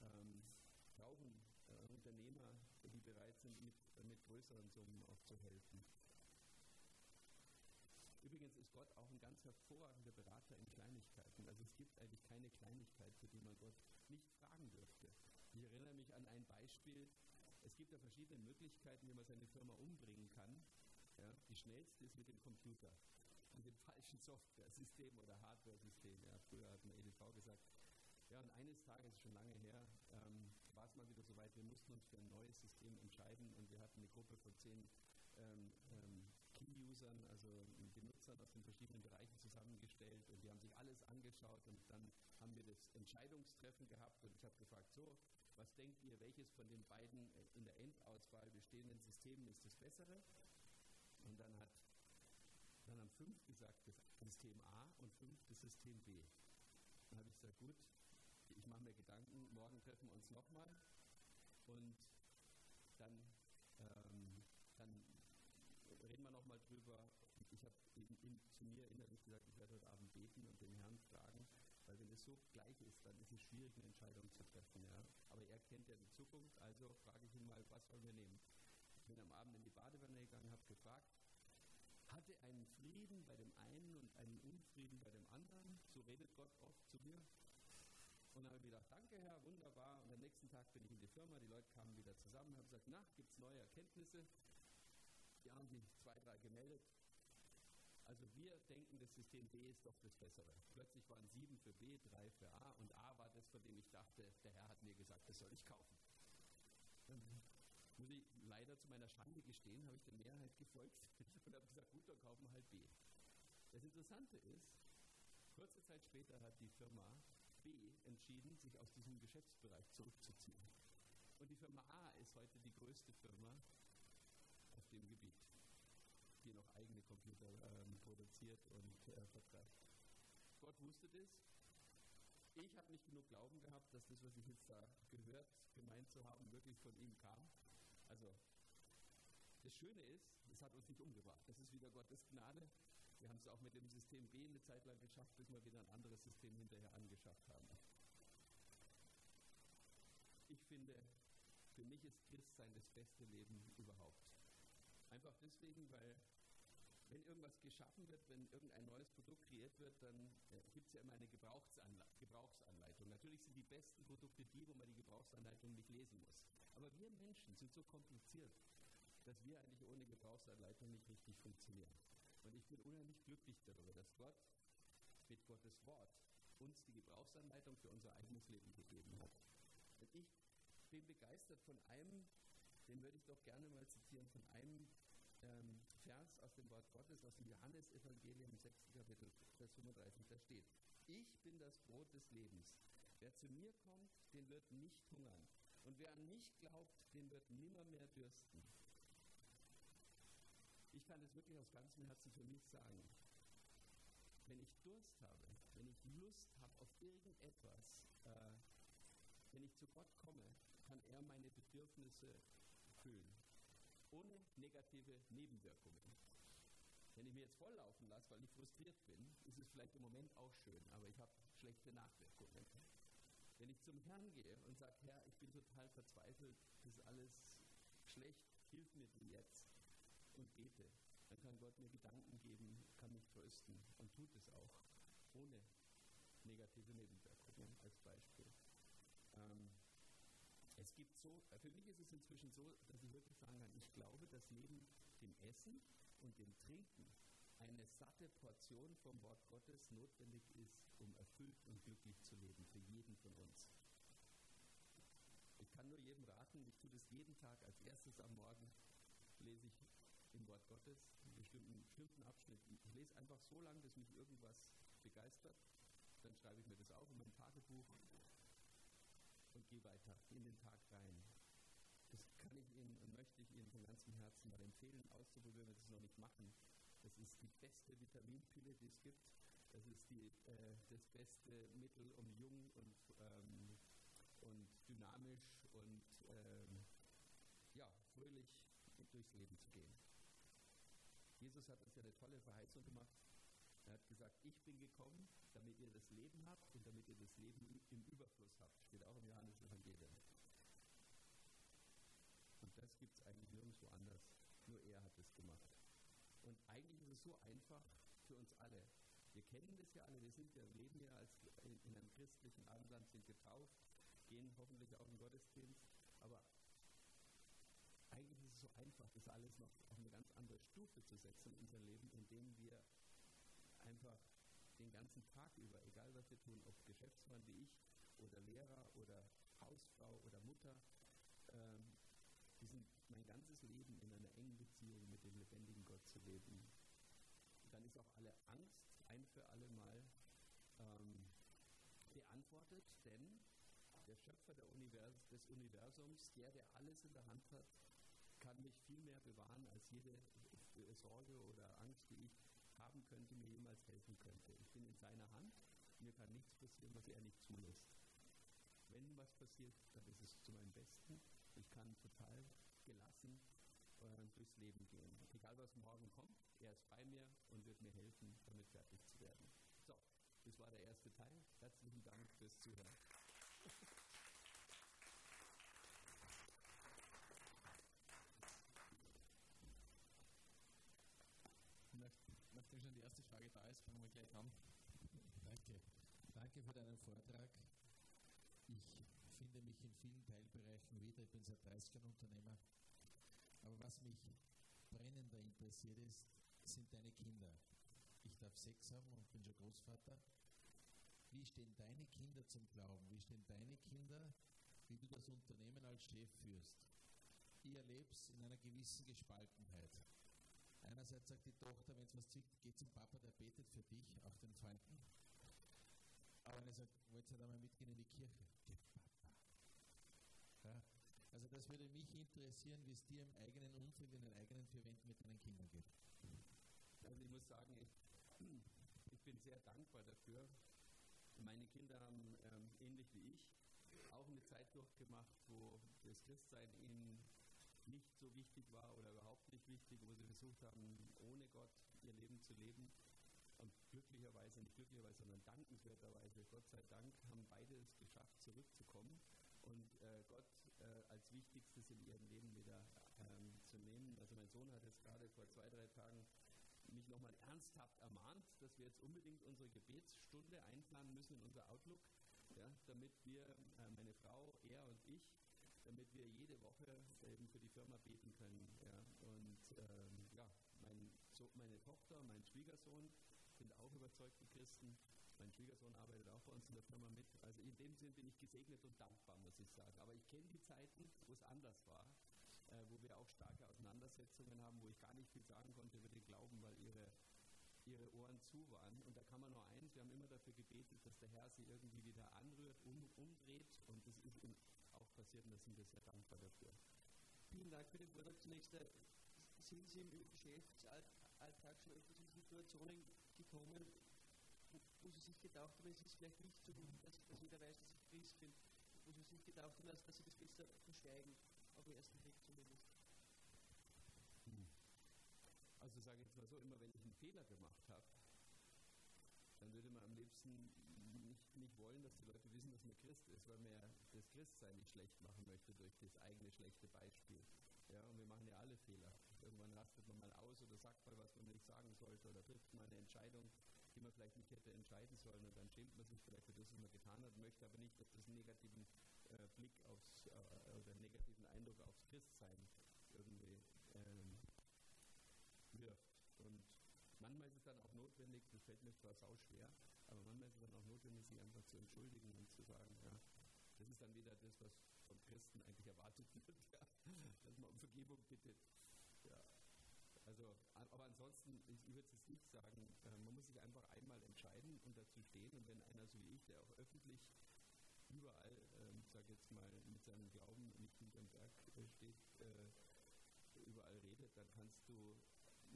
ähm, brauchen äh, Unternehmer, die bereit sind, mit, mit größeren Summen auch zu helfen. Übrigens ist Gott auch ein ganz hervorragender Berater in Kleinigkeiten. Also es gibt eigentlich keine Kleinigkeit, für die man Gott nicht fragen dürfte. Ich erinnere mich an ein Beispiel. Es gibt ja verschiedene Möglichkeiten, wie man seine Firma umbringen kann. Ja, die schnellste ist mit dem Computer, mit dem falschen Software-System oder Hardware-System. Ja, früher hat man EDV gesagt. Ja, und eines Tages, schon lange her, ähm, war es mal wieder soweit, wir mussten uns für ein neues System entscheiden und wir hatten eine Gruppe von zehn ähm, ähm, Key-Usern, also Benutzern aus den verschiedenen Bereichen zusammengestellt und die haben sich alles angeschaut und dann haben wir das Entscheidungstreffen gehabt und ich habe gefragt, so, was denkt ihr, welches von den beiden in der Endauswahl bestehenden Systemen ist das bessere? Und dann hat dann haben fünf gesagt, das System A und fünf das System B. Dann habe ich gesagt, gut, ich mache mir Gedanken, morgen treffen wir uns nochmal und dann, ähm, dann reden wir nochmal drüber. Ich habe zu mir innerlich gesagt, ich werde heute Abend beten und den Herrn fragen, weil wenn es so gleich ist, dann ist es schwierig, eine Entscheidung zu treffen. Ja? Aber er kennt ja die Zukunft, also frage ich ihn mal, was sollen wir nehmen? Bin am Abend in die Badewanne gegangen, habe gefragt, hatte einen Frieden bei dem einen und einen Unfrieden bei dem anderen. So redet Gott oft zu mir. Und dann habe ich gedacht, danke Herr, wunderbar. Und am nächsten Tag bin ich in die Firma, die Leute kamen wieder zusammen und haben gesagt, na, gibt es neue Erkenntnisse? Die haben sich zwei, drei gemeldet. Also wir denken, das System B ist doch das Bessere. Plötzlich waren sieben für B, drei für A und A war das, von dem ich dachte, der Herr hat mir gesagt, das soll ich kaufen. Muss ich leider zu meiner Schande gestehen, habe ich der Mehrheit gefolgt und habe gesagt, gut, dann kaufen wir halt B. Das Interessante ist, kurze Zeit später hat die Firma B entschieden, sich aus diesem Geschäftsbereich zurückzuziehen. Und die Firma A ist heute die größte Firma auf dem Gebiet, die noch eigene Computer ähm, produziert und äh, vertreibt. Gott wusste das. Ich habe nicht genug Glauben gehabt, dass das, was ich jetzt da gehört, gemeint zu haben, wirklich von ihm kam. Also, das Schöne ist, es hat uns nicht umgebracht. Das ist wieder Gottes Gnade. Wir haben es auch mit dem System B eine Zeit lang geschafft, bis wir wieder ein anderes System hinterher angeschafft haben. Ich finde, für mich ist Christsein das beste Leben überhaupt. Einfach deswegen, weil wenn irgendwas geschaffen wird, wenn irgendein neues Produkt kreiert wird, dann äh, gibt es ja immer eine Gebrauchsanle Gebrauchsanleitung. Natürlich sind die besten Produkte die, wo man die Gebrauchsanleitung nicht lesen muss. Aber wir Menschen sind so kompliziert, dass wir eigentlich ohne Gebrauchsanleitung nicht richtig funktionieren. Und ich bin unheimlich glücklich darüber, dass Gott mit Gottes Wort uns die Gebrauchsanleitung für unser eigenes Leben gegeben hat. Und ich bin begeistert von einem, den würde ich doch gerne mal zitieren, von einem ähm, Vers aus dem Wort Gottes, aus dem Johannesevangelium 6. Kapitel, Vers 35, da steht, ich bin das Brot des Lebens. Wer zu mir kommt, den wird nicht hungern. Und wer an mich glaubt, den wird nimmer mehr dürsten. Ich kann das wirklich aus ganzem Herzen für mich sagen. Wenn ich Durst habe, wenn ich Lust habe auf irgendetwas, äh, wenn ich zu Gott komme, kann er meine Bedürfnisse füllen. Ohne negative Nebenwirkungen. Wenn ich mir jetzt volllaufen lasse, weil ich frustriert bin, ist es vielleicht im Moment auch schön, aber ich habe schlechte Nachwirkungen. Wenn ich zum Herrn gehe und sage, Herr, ich bin total verzweifelt, das ist alles schlecht, hilf mir denn jetzt und bete, dann kann Gott mir Gedanken geben, kann mich trösten und tut es auch, ohne negative Nebenwirkungen als Beispiel. Ähm, es gibt so, für mich ist es inzwischen so, dass ich wirklich sagen kann, ich glaube, dass neben dem Essen und dem Trinken eine satte Portion vom Wort Gottes notwendig ist, um erfüllt und glücklich zu leben, für jeden von uns. Ich kann nur jedem raten, ich tue das jeden Tag als erstes am Morgen, lese ich im Wort Gottes, einen bestimmten, bestimmten Abschnitt. Ich lese einfach so lange, bis mich irgendwas begeistert. Dann schreibe ich mir das auf in mein Tagebuch und gehe weiter in den Tag rein. Das kann ich Ihnen und möchte ich Ihnen von ganzem Herzen mal empfehlen, auszuprobieren, wenn Sie es noch nicht machen. Das ist die beste Vitaminpille, die es gibt. Das ist die, äh, das beste Mittel, um jung und, ähm, und dynamisch und ähm, ja, fröhlich durchs Leben zu gehen. Jesus hat uns ja eine tolle Verheißung gemacht. Er hat gesagt, ich bin gekommen, damit ihr das Leben habt und damit ihr das Leben im Überfluss habt. Steht auch im Johannes Evangelium. Und das gibt es eigentlich nirgendwo anders. Nur er hat es gemacht. Und eigentlich ist es so einfach für uns alle. Wir kennen das ja alle, wir sind ja, leben ja als in, in einem christlichen Abendland, sind getauft, gehen hoffentlich auch in Gottesdienst, aber so einfach, das alles noch auf eine ganz andere Stufe zu setzen in unser Leben, indem wir einfach den ganzen Tag über, egal was wir tun, ob Geschäftsmann wie ich oder Lehrer oder Hausfrau oder Mutter, ähm, diesen, mein ganzes Leben in einer engen Beziehung mit dem lebendigen Gott zu leben. Dann ist auch alle Angst ein für alle Mal ähm, beantwortet, denn der Schöpfer der Univers des Universums, der, der alles in der Hand hat, kann mich viel mehr bewahren als jede Sorge oder Angst, die ich haben könnte, mir jemals helfen könnte. Ich bin in seiner Hand, mir kann nichts passieren, was er nicht zulässt. Wenn was passiert, dann ist es zu meinem Besten. Ich kann total gelassen äh, durchs Leben gehen. Egal was morgen kommt, er ist bei mir und wird mir helfen, damit fertig zu werden. So, das war der erste Teil. Herzlichen Dank fürs Zuhören. Nachdem schon die erste Frage da ist, fangen wir gleich an. Danke. Danke für deinen Vortrag. Ich finde mich in vielen Teilbereichen wieder. Ich bin seit 30 Jahren Unternehmer. Aber was mich brennender interessiert ist, sind deine Kinder. Ich darf sechs haben und bin schon Großvater. Wie stehen deine Kinder zum Glauben? Wie stehen deine Kinder, wie du das Unternehmen als Chef führst? Ich erlebe es in einer gewissen Gespaltenheit. Einerseits sagt die Tochter, wenn es was zwickt, geh zum Papa, der betet für dich, auch den Freunden. Aber er sagt, wollt ihr da mal mitgehen in die Kirche? Geh Papa. Ja? Also das würde mich interessieren, wie es dir im eigenen Umfeld, in den eigenen vier Wänden mit deinen Kindern geht. Also ich muss sagen, ich, ich bin sehr dankbar dafür. Meine Kinder haben ähm, ähnlich wie ich auch eine Zeit durchgemacht, wo das Christsein ihnen nicht so wichtig war oder überhaupt nicht wichtig, wo sie versucht haben, ohne Gott ihr Leben zu leben. Und glücklicherweise, nicht glücklicherweise, sondern dankenswerterweise, Gott sei Dank, haben beide es geschafft, zurückzukommen und äh, Gott äh, als Wichtigstes in ihrem Leben wieder ähm, zu nehmen. Also mein Sohn hat jetzt gerade vor zwei, drei Tagen mich nochmal ernsthaft ermahnt, dass wir jetzt unbedingt unsere Gebetsstunde einplanen müssen in unser Outlook, ja, damit wir, äh, meine Frau, er und ich, damit wir jede Woche eben für die Firma beten können. Ja. Und ähm, ja, mein, so, meine Tochter, mein Schwiegersohn sind auch überzeugte Christen. Mein Schwiegersohn arbeitet auch bei uns in der Firma mit. Also in dem Sinn bin ich gesegnet und dankbar, muss ich sagen. Aber ich kenne die Zeiten, wo es anders war, äh, wo wir auch starke Auseinandersetzungen haben, wo ich gar nicht viel sagen konnte über den Glauben, weil ihre, ihre Ohren zu waren. Und da kann man nur eins, wir haben immer dafür gebetet, dass der Herr sie irgendwie wieder anrührt, um, umdreht. Und das ist auch passiert und da sind wir sehr dankbar dafür. Vielen Dank für den Vortrag. Zunächst sind Sie im Geschäftsalltag schon öfters in Situationen gekommen, wo, Sie sich gedacht haben, es ist vielleicht nicht so gut, dass, dass jeder weiß, dass ich Christ bin, wo Sie sich gedacht haben, dass, dass Sie das besser verschweigen, auf den ersten Blick zumindest? Hm. Also sage ich jetzt mal so, immer wenn ich einen Fehler gemacht habe, dann würde man am liebsten nicht, wollen, dass die Leute wissen, dass man Christ ist, weil man ja das Christsein nicht schlecht machen möchte durch das eigene schlechte Beispiel. Ja, und wir machen ja alle Fehler. Irgendwann rastet man mal aus oder sagt mal, was man nicht sagen sollte oder trifft mal eine Entscheidung, die man vielleicht nicht hätte entscheiden sollen und dann schämt man sich vielleicht für das, was man getan hat, möchte aber nicht, dass das einen negativen äh, Blick aufs, äh, oder einen negativen Eindruck aufs Christsein irgendwie ähm, wirft. Und manchmal ist es dann auch notwendig, das fällt mir zwar sau schwer, aber manchmal ist es dann auch notwendig, sich einfach zu entschuldigen und zu sagen, ja, das ist dann wieder das, was vom Christen eigentlich erwartet wird, ja, dass man um Vergebung bittet. Ja. Also, aber ansonsten, ich, würde es nicht sagen, äh, man muss sich einfach einmal entscheiden und dazu stehen und wenn einer so wie ich, der auch öffentlich überall, äh, sage jetzt mal, mit seinem Glauben nicht hinterm Berg äh, steht, äh, überall redet, dann kannst du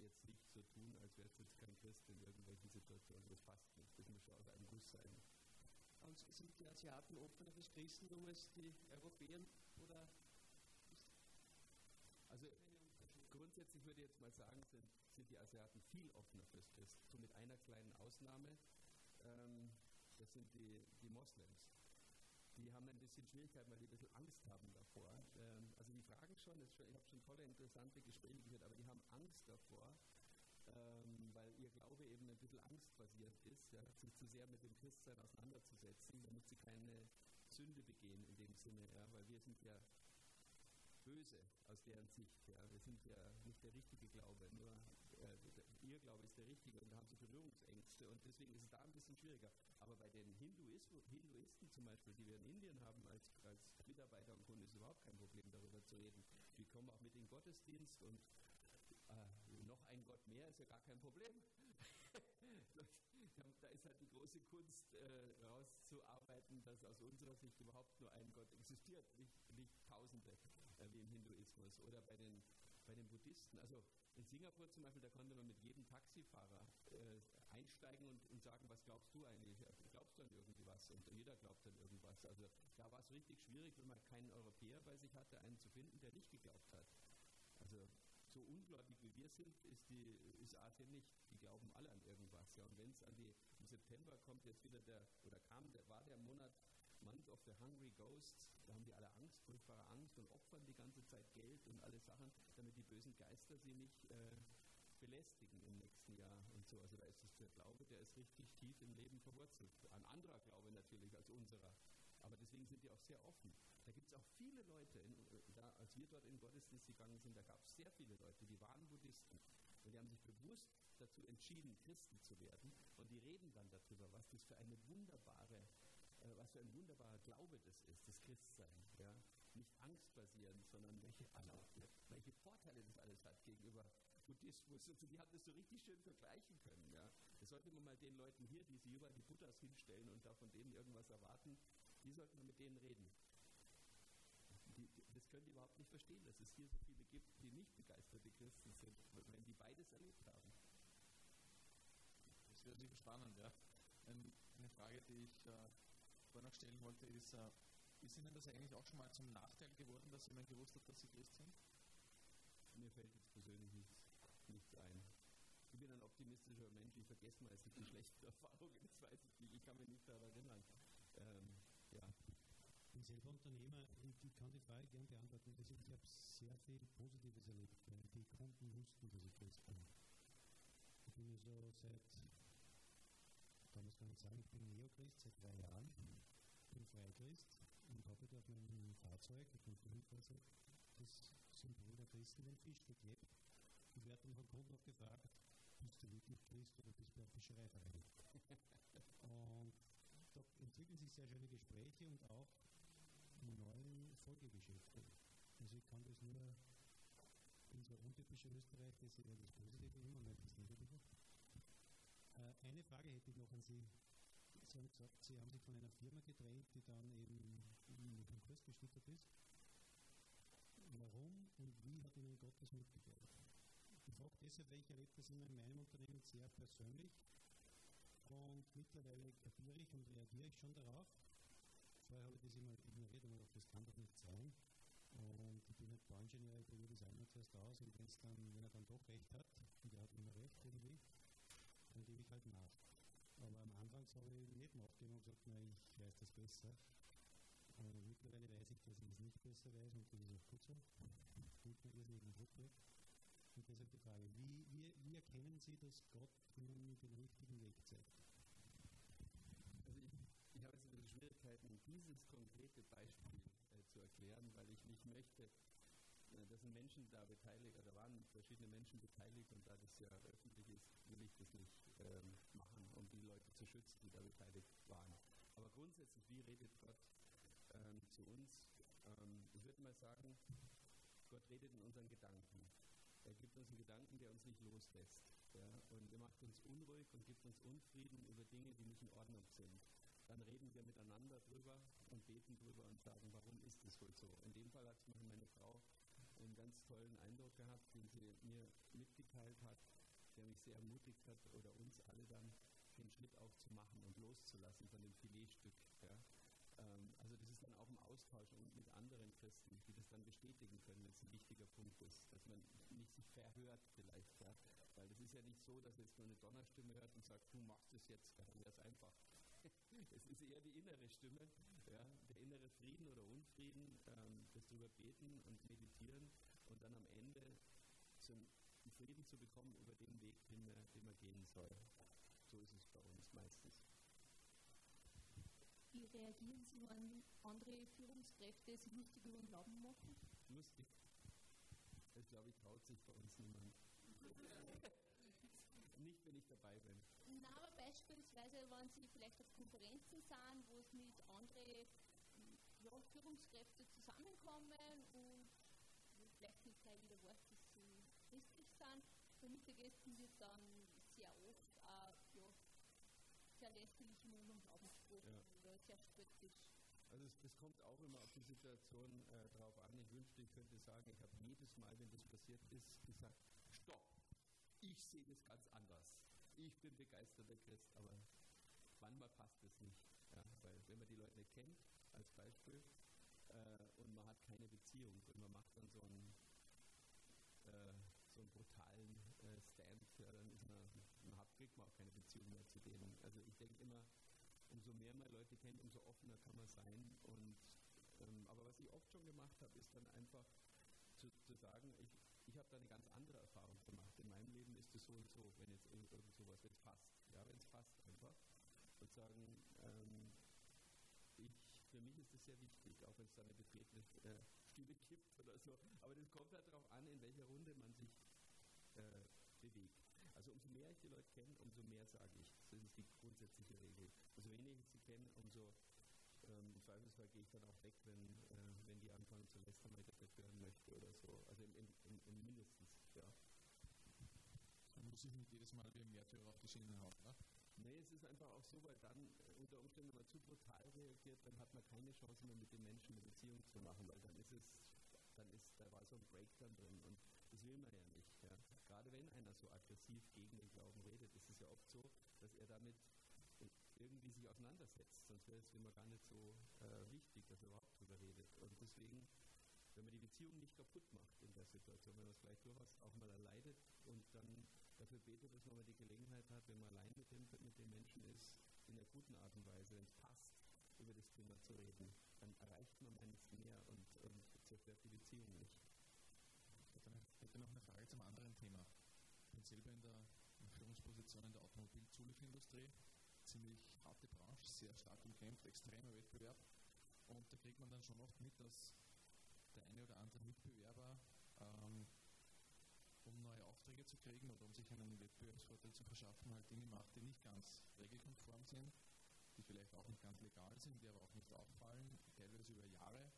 jetzt nicht so tun, als wärst du jetzt kein Christ in irgendwelchen Situationen. Das passt nicht. Das muss schon aus einem Guss sein. Und sind die Asiaten offener fürs Christentum als die Europäer? Oder also grundsätzlich würde ich jetzt mal sagen, sind, sind die Asiaten viel offener fürs Christentum, mit einer kleinen Ausnahme. Ähm, das sind die, die Moslems. Die haben ein bisschen Schwierigkeiten, weil die ein bisschen Angst haben davor. Ähm, also die fragen schon, ich habe schon tolle, interessante Gespräche geführt, aber die haben Angst davor, ähm, weil ihr Glaube eben ein bisschen angstbasiert ist, ja, sich zu sehr mit dem Christsein auseinanderzusetzen, damit sie keine Sünde begehen in dem Sinne, ja, weil wir sind ja böse aus deren Sicht. Ja. Wir sind ja nicht der richtige Glaube, nur äh, ihr Glaube ist der richtige und da haben sie Berührungsängste und deswegen ist es da ein bisschen schwieriger. Aber bei den Hinduisten, Hinduisten zum Beispiel, die wir in Indien haben als, als Mitarbeiter und Kunden, ist überhaupt kein Problem darüber zu reden. Die kommen auch mit in Gottesdienst und äh, noch ein Gott mehr ist ja gar kein Problem. da ist halt die große Kunst äh, rauszuarbeiten, dass aus unserer Sicht überhaupt nur ein Gott existiert, nicht, nicht Tausende äh, wie im Hinduismus oder bei den, bei den Buddhisten. Also in Singapur zum Beispiel, da konnte man mit jedem Taxifahrer äh, einsteigen und, und, sagen, was glaubst du eigentlich? Glaubst du an irgendwie was? Und jeder glaubt an irgendwas. Also da war es richtig schwierig, wenn man keinen Europäer bei sich hatte, einen zu finden, der nicht geglaubt hat. Also so ungläubig wie wir sind, ist, die, ist Asien nicht. Die glauben alle an irgendwas. Ja. Und wenn es an die, im September kommt jetzt wieder der, oder kam, der, war der Monat Month of the Hungry Ghosts, da haben die alle Angst, furchtbare Angst und opfern die ganze Zeit Geld und alle Sachen, damit die bösen Geister sie nicht äh, belästigen im nächsten Jahr und so. Also da ist es der Glaube, der ist richtig tief im Leben verwurzelt. Ein anderer Glaube natürlich als unserer. Aber deswegen sind die auch sehr offen. Da gibt es auch viele Leute, in, da, als wir dort in Gottesdienst gegangen sind, da gab es sehr viele Leute, die waren Buddhisten. Und die haben sich bewusst dazu entschieden, Christen zu werden. Und die reden dann darüber, was das für eine wunderbare, äh, was für ein wunderbarer Glaube das ist, das Christsein. Ja? Nicht angstbasierend, sondern welche, also, welche Vorteile das alles hat gegenüber Buddhismus. Und die haben das so richtig schön vergleichen können. Ja? Das sollte man mal den Leuten hier, die sich überall die Buddhas hinstellen und da von denen irgendwas erwarten, die sollten wir mit denen reden. Die, das können die überhaupt nicht verstehen, dass es hier so viele gibt, die nicht begeisterte Christen sind, wenn die beides erlebt haben. Das wäre sicher spannend, ja. Ähm, eine Frage, die ich äh, vorher noch stellen wollte, ist, äh, ist Ihnen das eigentlich auch schon mal zum Nachteil geworden, dass jemand gewusst hat, dass Sie Christ sind? Mir fällt jetzt persönlich nichts, nichts ein. Ich bin ein optimistischer Mensch, ich vergesse meistens die schlechten Erfahrungen, das weiß ich nicht, ich kann mich nicht daran erinnern. Ähm, ja. Ich bin selber Unternehmer und ich kann die Frage gerne beantworten. Also ich habe sehr viel Positives erlebt, weil die Kunden wussten, dass ich Christ bin. Ich bin also seit, kann es gar nicht sagen, ich bin Neochrist seit drei Jahren, bin Freikrist und habe auf meinem Fahrzeug, auf meinem Firmenfahrzeug, das Symbol der Christen, den Fisch geklebt. Ich werde dann vom Kunden auch gefragt, bist du wirklich Christ oder bist du ein Fischereiverein? und da entwickeln sich sehr schöne Gespräche und auch neue Folgegeschäfte. Also ich kann das nur, bin zwar untypisch in Österreich, das ist eher das Positive immer, nicht das Negative. Äh, eine Frage hätte ich noch an Sie. Sie haben gesagt, Sie haben sich von einer Firma getrennt, die dann eben in den Konkurs geschlittert ist. Warum und wie hat Ihnen Gott das mitgeteilt? frage deshalb, weil ich erlebe das in meinem Unternehmen sehr persönlich und mittlerweile kapiere ich und reagiere ich schon darauf. Vorher habe ich das immer ignoriert gedacht, das kann doch nicht sein. Und ich bin halt Bauingenieur, ich probiere das einmal zuerst aus und wenn er dann doch recht hat, und er hat immer recht irgendwie, gebe ich halt nach. Aber am Anfang habe ich nicht nachgegeben und gesagt, nein, ich weiß das besser. Und mittlerweile weiß ich, dass ich es nicht besser weiß und das ist auch gut so. Nimmt mir irrsinnigen Druck weg. Und deshalb die Frage, wie, wie, wie erkennen Sie, dass Gott Ihnen den richtigen Weg zeigt? Also ich, ich habe jetzt ein bisschen Schwierigkeiten, dieses konkrete Beispiel äh, zu erklären, weil ich nicht möchte, äh, da sind Menschen da beteiligt, oder waren verschiedene Menschen beteiligt und da das ja öffentlich ist, will ich das nicht ähm, machen, um die Leute zu schützen, die da beteiligt waren. Aber grundsätzlich, wie redet Gott ähm, zu uns? Ähm, ich würde mal sagen, Gott redet in unseren Gedanken. Er gibt uns einen Gedanken, der uns nicht loslässt. Ja? Und er macht uns unruhig und gibt uns Unfrieden über Dinge, die nicht in Ordnung sind. Dann reden wir miteinander drüber und beten drüber und sagen, warum ist das wohl so? In dem Fall hat meine Frau einen ganz tollen Eindruck gehabt, den sie mir mitgeteilt hat, der mich sehr ermutigt hat oder uns alle dann den Schritt auch zu machen und loszulassen von dem Filetstück. Ja. Ähm, also das ist dann auch im Austausch und mit anderen Christen, die das dann bestätigen können, wenn es ein wichtiger Punkt ist, dass man nicht sich verhört vielleicht. Ja. Weil das ist ja nicht so, dass jetzt nur eine Donnerstimme hört und sagt, du machst es jetzt, dann wäre es einfach. es ist eher die innere Stimme, ja, der innere Frieden oder Unfrieden, ähm, das drüber beten und meditieren und dann am Ende zum Frieden zu bekommen über den Weg, den man, den man gehen soll. So ist es bei uns meistens. Wie reagieren Sie, wenn andere Führungskräfte sich lustig über den Glauben machen? Lustig. Das glaube ich, traut sich bei uns niemand. Nicht, wenn ich dabei bin. Na, aber beispielsweise, wenn Sie vielleicht auf Konferenzen sind, wo es mit anderen ja, Führungskräften zusammenkommen und vielleicht nicht gleich wieder christlich sind. Bei Mittagessen wird dann sehr oft auch ja, sehr lästerlich im Glauben gesprochen ja. oder sehr spöttisch. Also es, das kommt auch immer auf die Situation äh, drauf an. Ich wünschte, ich könnte sagen, ich habe jedes Mal, wenn das passiert ist, gesagt, stopp, ich sehe das ganz anders. Ich bin begeisterter Christ, aber manchmal passt es nicht. Ja, weil wenn man die Leute nicht kennt, als Beispiel, äh, und man hat keine Beziehung und man macht dann so einen, äh, Stand, ja, dann ist man, man hat, kriegt man auch keine Beziehung mehr zu denen. Also ich denke immer, umso mehr man Leute kennt, umso offener kann man sein. Und, ähm, aber was ich oft schon gemacht habe, ist dann einfach zu, zu sagen, ich, ich habe da eine ganz andere Erfahrung gemacht. In meinem Leben ist es so und so, wenn jetzt irgend sowas, wenn es passt. Ja, wenn es passt einfach. Und sagen, ähm, ich, für mich ist das sehr wichtig, auch wenn es da eine betretene äh, Stille gibt oder so. Aber das kommt halt darauf an, in welcher Runde man sich äh. Also umso mehr ich die Leute kenne, umso mehr sage ich. Das ist die grundsätzliche Regel. Umso weniger ich sie kenne, umso ähm, im Zweifelsfall gehe ich dann auch weg, wenn, äh, wenn die anfangen zu lästern, weil ich das nicht hören möchte oder so. Also im, im, im mindestens, ja. So muss ich nicht jedes Mal wie ein Märtyrer auf die Schiene hauen, ne? Nee, es ist einfach auch so, weil dann äh, unter Umständen, wenn man zu brutal reagiert, dann hat man keine Chance mehr mit den Menschen eine Beziehung zu machen, weil dann ist es, dann ist, da war so ein Breakdown drin und das will man ja nicht. Gerade wenn einer so aggressiv gegen den Glauben redet, ist es ja oft so, dass er damit irgendwie sich auseinandersetzt. Sonst wäre es immer gar nicht so äh, wichtig, dass er überhaupt drüber redet. Und deswegen, wenn man die Beziehung nicht kaputt macht in der Situation, wenn man es vielleicht durchaus auch mal erleidet und dann dafür betet, dass man mal die Gelegenheit hat, wenn man allein mit dem, mit dem Menschen ist, in einer guten Art und Weise, wenn es passt, über das Thema zu reden, dann erreicht man meines mehr und, und zerstört die Beziehung nicht. Hätte noch eine Frage zum anderen Thema. Ich bin selber in der Führungsposition in der Automobilzulieferindustrie ziemlich harte Branche, sehr stark umkämpft, extremer Wettbewerb. Und da kriegt man dann schon oft mit, dass der eine oder andere Mitbewerber, ähm, um neue Aufträge zu kriegen oder um sich einen Wettbewerbsvorteil zu verschaffen, halt Dinge macht, die nicht ganz regelkonform sind, die vielleicht auch nicht ganz legal sind, die aber auch nicht auffallen, teilweise über Jahre.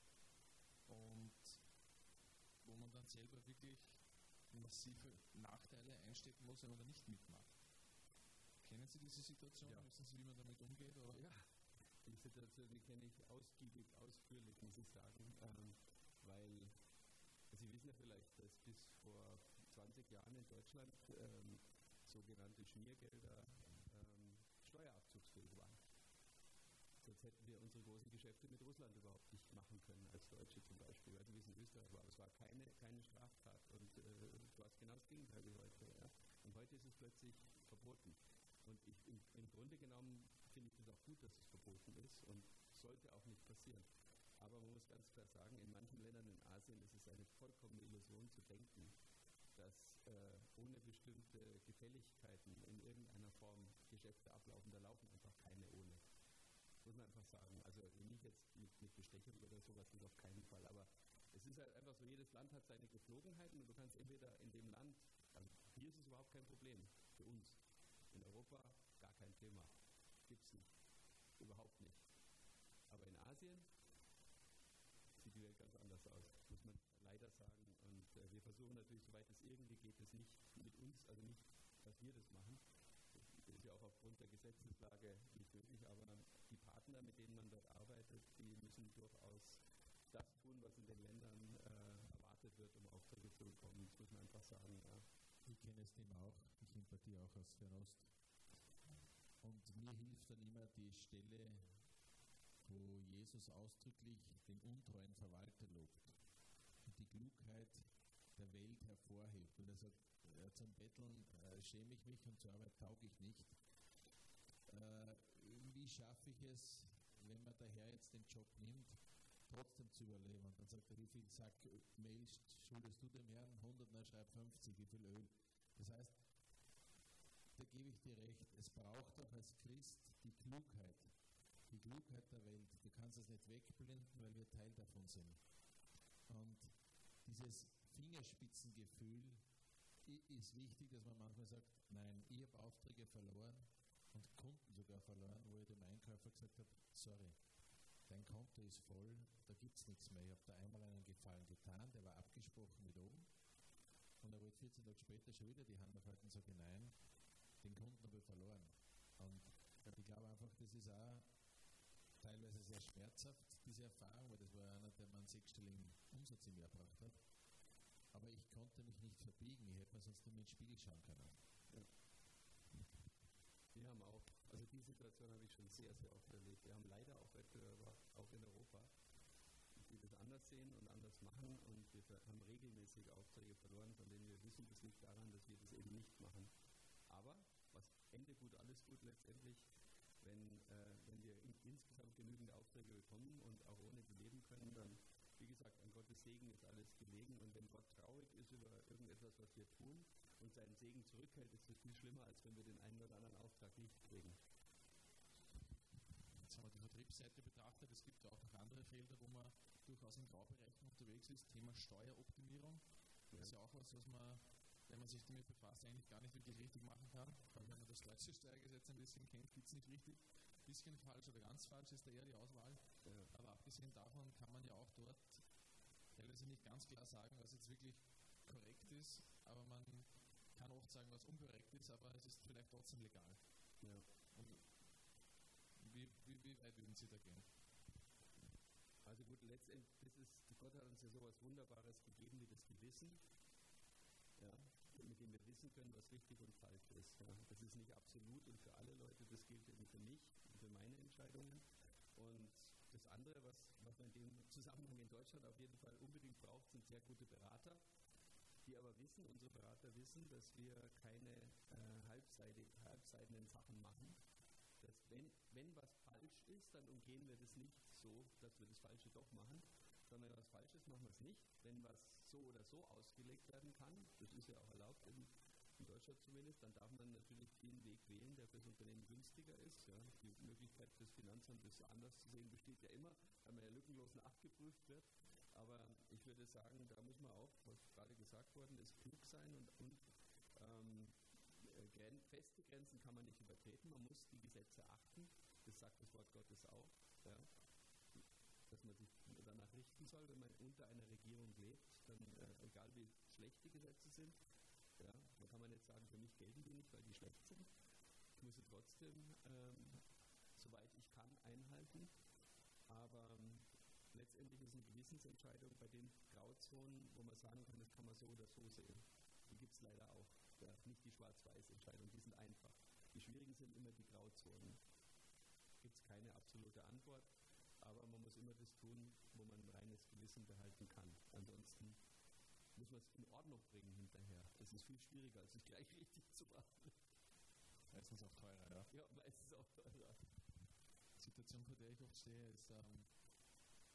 Und wo man dann selber wirklich massive Nachteile einstecken muss, wenn man da nicht mitmacht. Kennen Sie diese Situation? Ja. Wissen Sie, wie man damit umgeht? Oder? Ja, die Situation, die kenne ich ausgiebig, ausführlich, muss ich sagen, ähm, weil Sie wissen ja vielleicht, dass bis vor 20 Jahren in Deutschland ähm, sogenannte Schmiergelder ähm, steuerabzugsfähig waren. Sonst hätten wir unsere großen Geschäfte mit Russland überhaupt nicht machen können, als Deutsche zum Beispiel, weil wie es in Österreich war. Es war keine, keine Straftat und äh, du hast genau das Gegenteil heute. Ja? Und heute ist es plötzlich verboten. Und ich, im, im Grunde genommen finde ich das auch gut, dass es verboten ist und sollte auch nicht passieren. Aber man muss ganz klar sagen, in manchen Ländern in Asien ist es eine vollkommene Illusion zu denken, dass äh, ohne bestimmte Gefälligkeiten in irgendeiner Form Geschäfte ablaufen. Da laufen einfach keine ohne. Muss man einfach sagen. Also nicht jetzt mit, mit Bestechung oder sowas, das auf keinen Fall. Aber es ist halt einfach so, jedes Land hat seine Geflogenheiten und du kannst entweder in dem Land, also hier ist es überhaupt kein Problem für uns. In Europa gar kein Thema. Gibt es nicht. Überhaupt nicht. Aber in Asien sieht die Welt ganz anders aus, muss man leider sagen. Und äh, wir versuchen natürlich, soweit es irgendwie geht, es nicht mit uns, also nicht, dass wir das machen. Das ist ja auch aufgrund der Gesetzeslage nicht möglich, aber die Partner, mit denen man dort arbeitet, die müssen durchaus das tun, was in den Ländern äh, erwartet wird, um Aufträge zu bekommen. Das muss man einfach sagen. Ja. Ich kenne das Thema auch, ich importiere auch aus Fernost. Und mir hilft dann immer die Stelle, wo Jesus ausdrücklich den untreuen Verwalter lobt und die Klugheit der Welt hervorhebt. Und er sagt, äh, zum Betteln äh, schäme ich mich und zur Arbeit tauge ich nicht. Äh, wie schaffe ich es, wenn man daher jetzt den Job nimmt, trotzdem zu überleben? Und dann sagt er, wie viel Sack Mehl schuldest du dem Herrn? 100, na schreib 50, wie viel Öl? Das heißt, da gebe ich dir recht, es braucht auch als Christ die Klugheit, die Klugheit der Welt. Du kannst es nicht wegblenden, weil wir Teil davon sind. Und dieses Fingerspitzengefühl ist wichtig, dass man manchmal sagt, nein, ich habe Aufträge verloren und Kunden sogar verloren, wo ich dem Einkäufer gesagt habe, sorry, dein Konto ist voll, da gibt es nichts mehr. Ich habe da einmal einen Gefallen getan, der war abgesprochen mit oben. Und er wollte 14 Tage später schon wieder die Hand aufhalten und sagen, nein, den Kunden habe ich verloren. Und ich glaube einfach, das ist auch teilweise sehr schmerzhaft, diese Erfahrung, weil das war einer, der man einen sechsstelligen Umsatz im Jahr gebracht hat. Aber ich konnte mich nicht verbiegen, ich hätte mir sonst nicht mehr ins Spiegel schauen können. Ja. Wir haben auch, also die Situation habe ich schon sehr, sehr oft erlebt. Wir haben leider auch Wettbewerber, auch in Europa, die das anders sehen und anders machen und wir haben regelmäßig Aufträge verloren, von denen wir wissen, das liegt daran, dass wir das eben nicht machen. Aber was Ende gut, alles gut letztendlich, wenn, äh, wenn wir in, insgesamt genügend Aufträge bekommen und auch ohne die leben können, dann, wie gesagt, an Gottes Segen ist alles gelegen. Und wenn Gott traurig ist über irgendetwas, was wir tun und seinen Segen zurückhält, ist das viel schlimmer, als wenn wir den einen oder anderen Auftrag nicht kriegen. Jetzt haben wir die Vertriebsseite betrachtet. Es gibt ja auch noch andere Felder, wo man durchaus in Graubereichen unterwegs ist. Thema Steueroptimierung. Das ist ja auch was, was man wenn man sich damit befasst, eigentlich gar nicht wirklich richtig machen kann. Allem, wenn man das deutsche Steuergesetz ein bisschen kennt, gibt es nicht richtig. Ein bisschen falsch oder ganz falsch ist da eher die Auswahl. Aber abgesehen davon kann man ja auch dort teilweise nicht ganz klar sagen, was jetzt wirklich korrekt ist, aber man kann oft sagen, was unkorrekt ist, aber es ist vielleicht trotzdem legal. Ja. Wie, wie, wie, weit würden Sie da gehen? Also gut, letztendlich, das ist, Gott hat uns ja so etwas Wunderbares gegeben wie das Gewissen. Ja, mit dem wir wissen können, was richtig und falsch ist. Ja. Das ist nicht absolut und für alle Leute, das gilt eben für mich und für meine Entscheidungen. Und das andere, was, was man in dem Zusammenhang in Deutschland auf jeden Fall unbedingt braucht, sind sehr gute Berater, die aber wissen, unsere Berater wissen, dass wir keine äh, halbseitigen Sachen machen. Dass wenn, wenn was falsch ist, dann umgehen wir das nicht so, dass wir das Falsche doch machen, sondern wenn was Falsches machen wir es nicht. Wenn was so oder so ausgelegt werden kann, das ist ja auch erlaubt in, in Deutschland zumindest, dann darf man natürlich den Weg wählen, der für das Unternehmen günstiger ist. Ja. Die Möglichkeit des Finanzamtes anders zu sehen besteht ja immer, weil man ja lückenlos nachgeprüft wird. Aber ich würde sagen, da muss man auch, was gerade gesagt worden ist, klug sein und, und ähm, äh, feste Grenzen kann man nicht übertreten, man muss die Gesetze achten, das sagt das Wort Gottes auch. Ja dass man sich danach richten soll, wenn man unter einer Regierung lebt, dann äh, egal wie schlecht die Gesetze sind, ja, dann kann man jetzt sagen, für mich gelten die nicht, weil die schlecht sind. Ich muss sie trotzdem, ähm, soweit ich kann, einhalten. Aber ähm, letztendlich ist eine Gewissensentscheidung bei den Grauzonen, wo man sagen kann, das kann man so oder so sehen. Die gibt es leider auch. Ja, nicht die schwarz-weiß Entscheidungen, die sind einfach. Die schwierigen sind immer die Grauzonen. Gibt es keine absolute Antwort, aber man muss immer das tun, wo man ein reines Gewissen behalten kann. Ansonsten muss man es in Ordnung bringen hinterher. Es ist viel schwieriger, als es gleich richtig zu machen. Meistens auch teurer, ja. Ja, meistens auch teurer. Die Situation, vor der ich oft stehe, ist, ähm,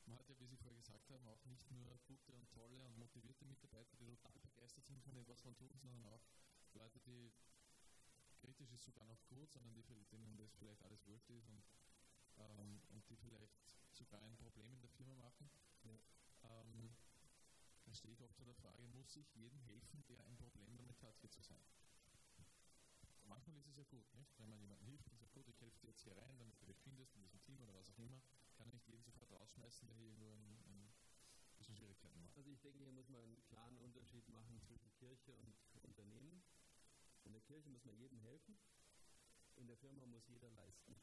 man hat ja, wie Sie vorher gesagt haben, auch nicht nur gute und tolle und motivierte Mitarbeiter, die total begeistert sind von dem, was man tut, sondern auch Leute, die kritisch ist sogar noch gut, sondern die, denen das vielleicht alles wurscht ist und, ähm, und die vielleicht sogar ein Problem in der Firma machen. Ja. Ähm, da stehe ich oft vor der Frage, muss ich jedem helfen, der ein Problem damit hat, hier zu sein? Manchmal ist es ja gut, nicht? wenn man jemandem hilft und sagt, gut, ich helfe dir jetzt hier rein, damit du dich findest in diesem Team oder was auch immer, kann ich nicht jeden sofort rausschmeißen, der hier nur ein, ein bisschen Schwierigkeiten macht. Also ich denke, hier muss man einen klaren Unterschied machen zwischen Kirche und Unternehmen. In der Kirche muss man jedem helfen, in der Firma muss jeder leisten.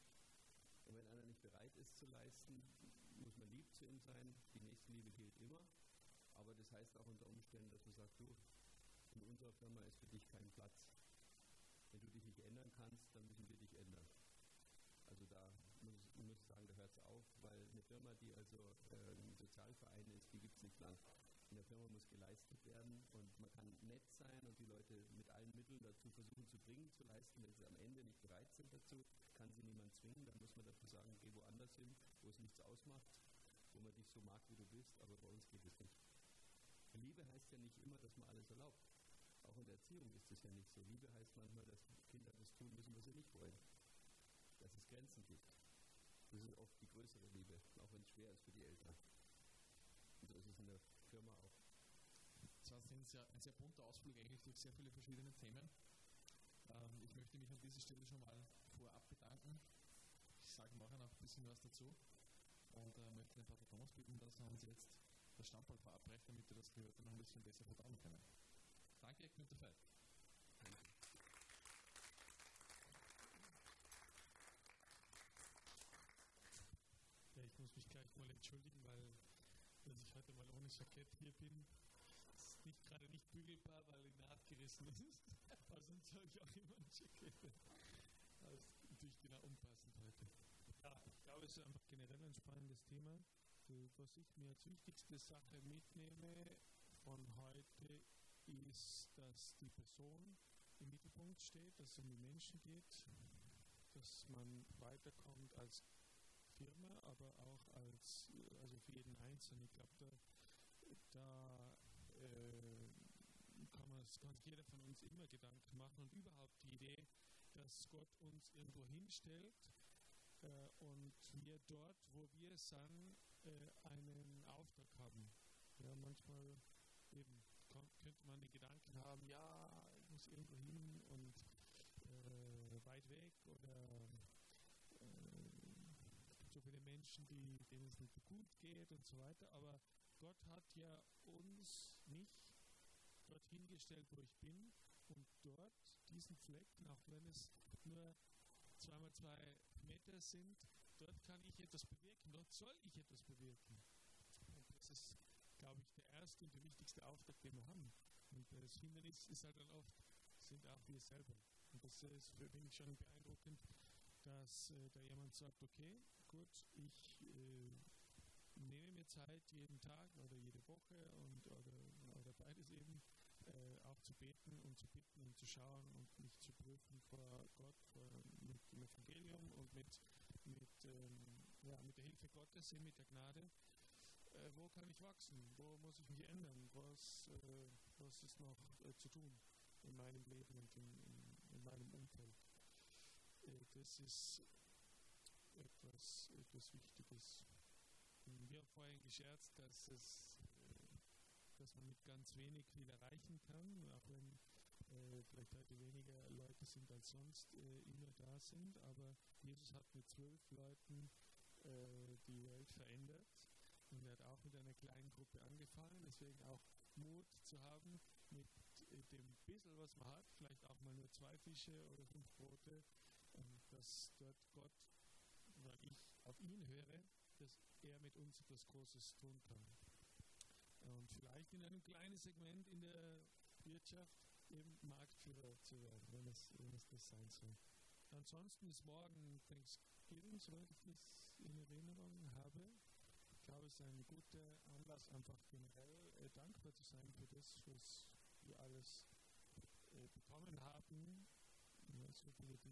Und wenn einer nicht bereit ist zu leisten, muss man lieb zu ihm sein. Die Nächstenliebe gilt immer. Aber das heißt auch unter Umständen, dass man sagt, du, in unserer Firma ist für dich kein Platz. Wenn du dich nicht ändern kannst, dann müssen wir weil eine Firma, die also ein Sozialverein ist, die gibt es nicht lang. In der Firma muss geleistet werden und man kann nett sein und die Leute mit allen Mitteln dazu versuchen zu bringen, zu leisten. Wenn sie am Ende nicht bereit sind dazu, kann sie niemand zwingen. Dann muss man dafür sagen, geh woanders hin, wo es nichts ausmacht, wo man dich so mag, wie du bist, aber bei uns geht es nicht. Liebe heißt ja nicht immer, dass man alles erlaubt. Auch in der Erziehung ist es ja nicht so. Liebe heißt manchmal, dass Kinder das tun müssen, was sie nicht wollen. Dass es Grenzen gibt. Das ist oft die größere Liebe, auch wenn es schwer ist für die Eltern. Und so ist es in der Firma auch. Das war ein sehr, ein sehr bunter Ausflug eigentlich durch sehr viele verschiedene Themen. Ähm, ich möchte mich an dieser Stelle schon mal vorab bedanken. Ich sage nachher noch ein bisschen was dazu und äh, möchte den Pater Thomas bitten, dass er uns jetzt das Stammball verabreicht, damit wir das Gehörte noch ein bisschen besser verdauen können. Danke, Günther Veit. Ja, mal entschuldigen, weil dass ich heute mal ohne Jackett hier bin. Es ist nicht gerade nicht bügelbar, weil die Naht gerissen ist. Aber sonst habe ich auch immer ein Jackett. Das ist natürlich genau unpassend heute. Ja, ich glaube, es ist einfach generell ein spannendes Thema. Was ich mir als wichtigste Sache mitnehme von heute ist, dass die Person im Mittelpunkt steht, dass es um die Menschen geht, dass man weiterkommt als Firma, aber auch als also für jeden Einzelnen. Ich glaube, da, da äh, kann, man, kann jeder von uns immer Gedanken machen und überhaupt die Idee, dass Gott uns irgendwo hinstellt äh, und wir dort, wo wir sind, äh, einen Auftrag haben. Ja, manchmal eben könnte man den Gedanken haben, ja, ich muss irgendwo hin und äh, weit weg oder Menschen, die, denen es nicht gut geht und so weiter. Aber Gott hat ja uns, mich, dorthin gestellt, wo ich bin und dort diesen Flecken, auch wenn es nur zweimal zwei Meter sind, dort kann ich etwas bewirken, dort soll ich etwas bewirken. Und das ist, glaube ich, der erste und der wichtigste Auftrag, den wir haben. Und das Hindernis ist halt dann oft, sind auch wir selber. Und das ist für mich schon beeindruckend, dass äh, da jemand sagt, okay, gut, ich äh, nehme mir Zeit jeden Tag oder jede Woche und, oder, oder beides eben, äh, auch zu beten und zu bitten und zu schauen und mich zu prüfen vor Gott, vor, mit dem Evangelium und mit, mit, ähm, ja, mit der Hilfe Gottes, mit der Gnade. Äh, wo kann ich wachsen? Wo muss ich mich ändern? Was, äh, was ist noch äh, zu tun in meinem Leben und in, in, in meinem Umfeld? Äh, das ist etwas, etwas Wichtiges. Wir haben vorhin gescherzt, dass, es, äh, dass man mit ganz wenig viel erreichen kann, auch wenn äh, vielleicht heute weniger Leute sind als sonst äh, immer da sind. Aber Jesus hat mit zwölf Leuten äh, die Welt verändert und er hat auch mit einer kleinen Gruppe angefangen. Deswegen auch Mut zu haben, mit äh, dem bisschen, was man hat, vielleicht auch mal nur zwei Fische oder fünf Brote, dass dort Gott, weil ich auf ihn höre, dass er mit uns etwas Großes tun kann. Und vielleicht in einem kleinen Segment in der Wirtschaft eben Marktführer zu werden, wenn es, wenn es das sein soll. Ansonsten ist morgen Thanksgiving, soweit ich das in Erinnerung habe. Ich glaube, es ist ein guter Anlass, einfach generell äh, dankbar zu sein für das, was wir alles äh, bekommen haben.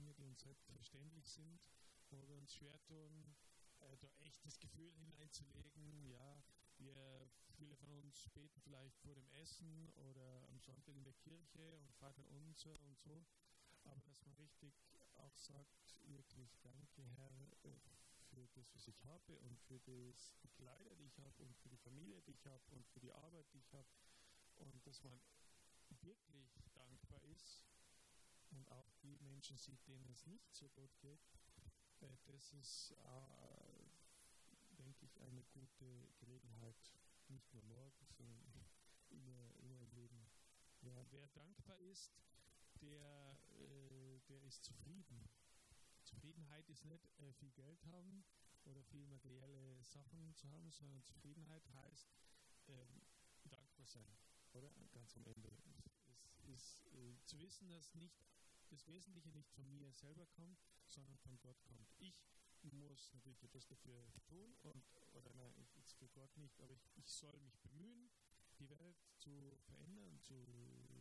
Dinge, die uns selbstverständlich sind, wo wir uns schwer tun, äh, da echt das Gefühl hineinzulegen, ja, wir, viele von uns beten vielleicht vor dem Essen oder am Sonntag in der Kirche und Vater unser und so, aber dass man richtig auch sagt, wirklich danke Herr äh, für das, was ich habe und für das, die Kleider, die ich habe und für die Familie, die ich habe und für die Arbeit, die ich habe. Und dass man wirklich dankbar ist und auch die Menschen sieht, denen es nicht so gut geht, äh, das ist, äh, denke ich, eine gute Gelegenheit, nicht nur morgen, sondern immer, immer im Leben. Ja, wer dankbar ist, der, äh, der ist zufrieden. Zufriedenheit ist nicht äh, viel Geld haben oder viel materielle Sachen zu haben, sondern Zufriedenheit heißt ähm, dankbar sein, oder? Ganz am Ende. Es ist äh, zu wissen, dass nicht das Wesentliche nicht von mir selber kommt, sondern von Gott kommt. Ich muss natürlich etwas dafür tun, und, oder nein, jetzt für Gott nicht, aber ich, ich soll mich bemühen, die Welt zu verändern, zu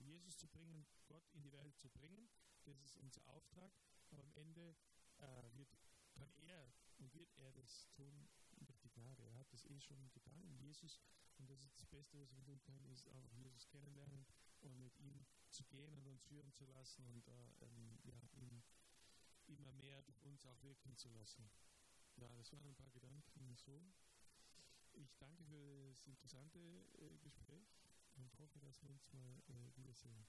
Jesus zu bringen, Gott in die Welt zu bringen. Das ist unser Auftrag. Aber am Ende äh, wird, kann er und wird er das tun durch die Gnade. Er hat das eh schon getan in Jesus. Und das ist das Beste, was wir tun können, ist einfach Jesus kennenlernen und mit ihm zu gehen und uns führen zu lassen und äh, ähm, ja, ihn immer mehr durch uns auch wirken zu lassen. Ja, das waren ein paar Gedanken so. Ich danke für das interessante äh, Gespräch und hoffe, dass wir uns mal äh, wiedersehen.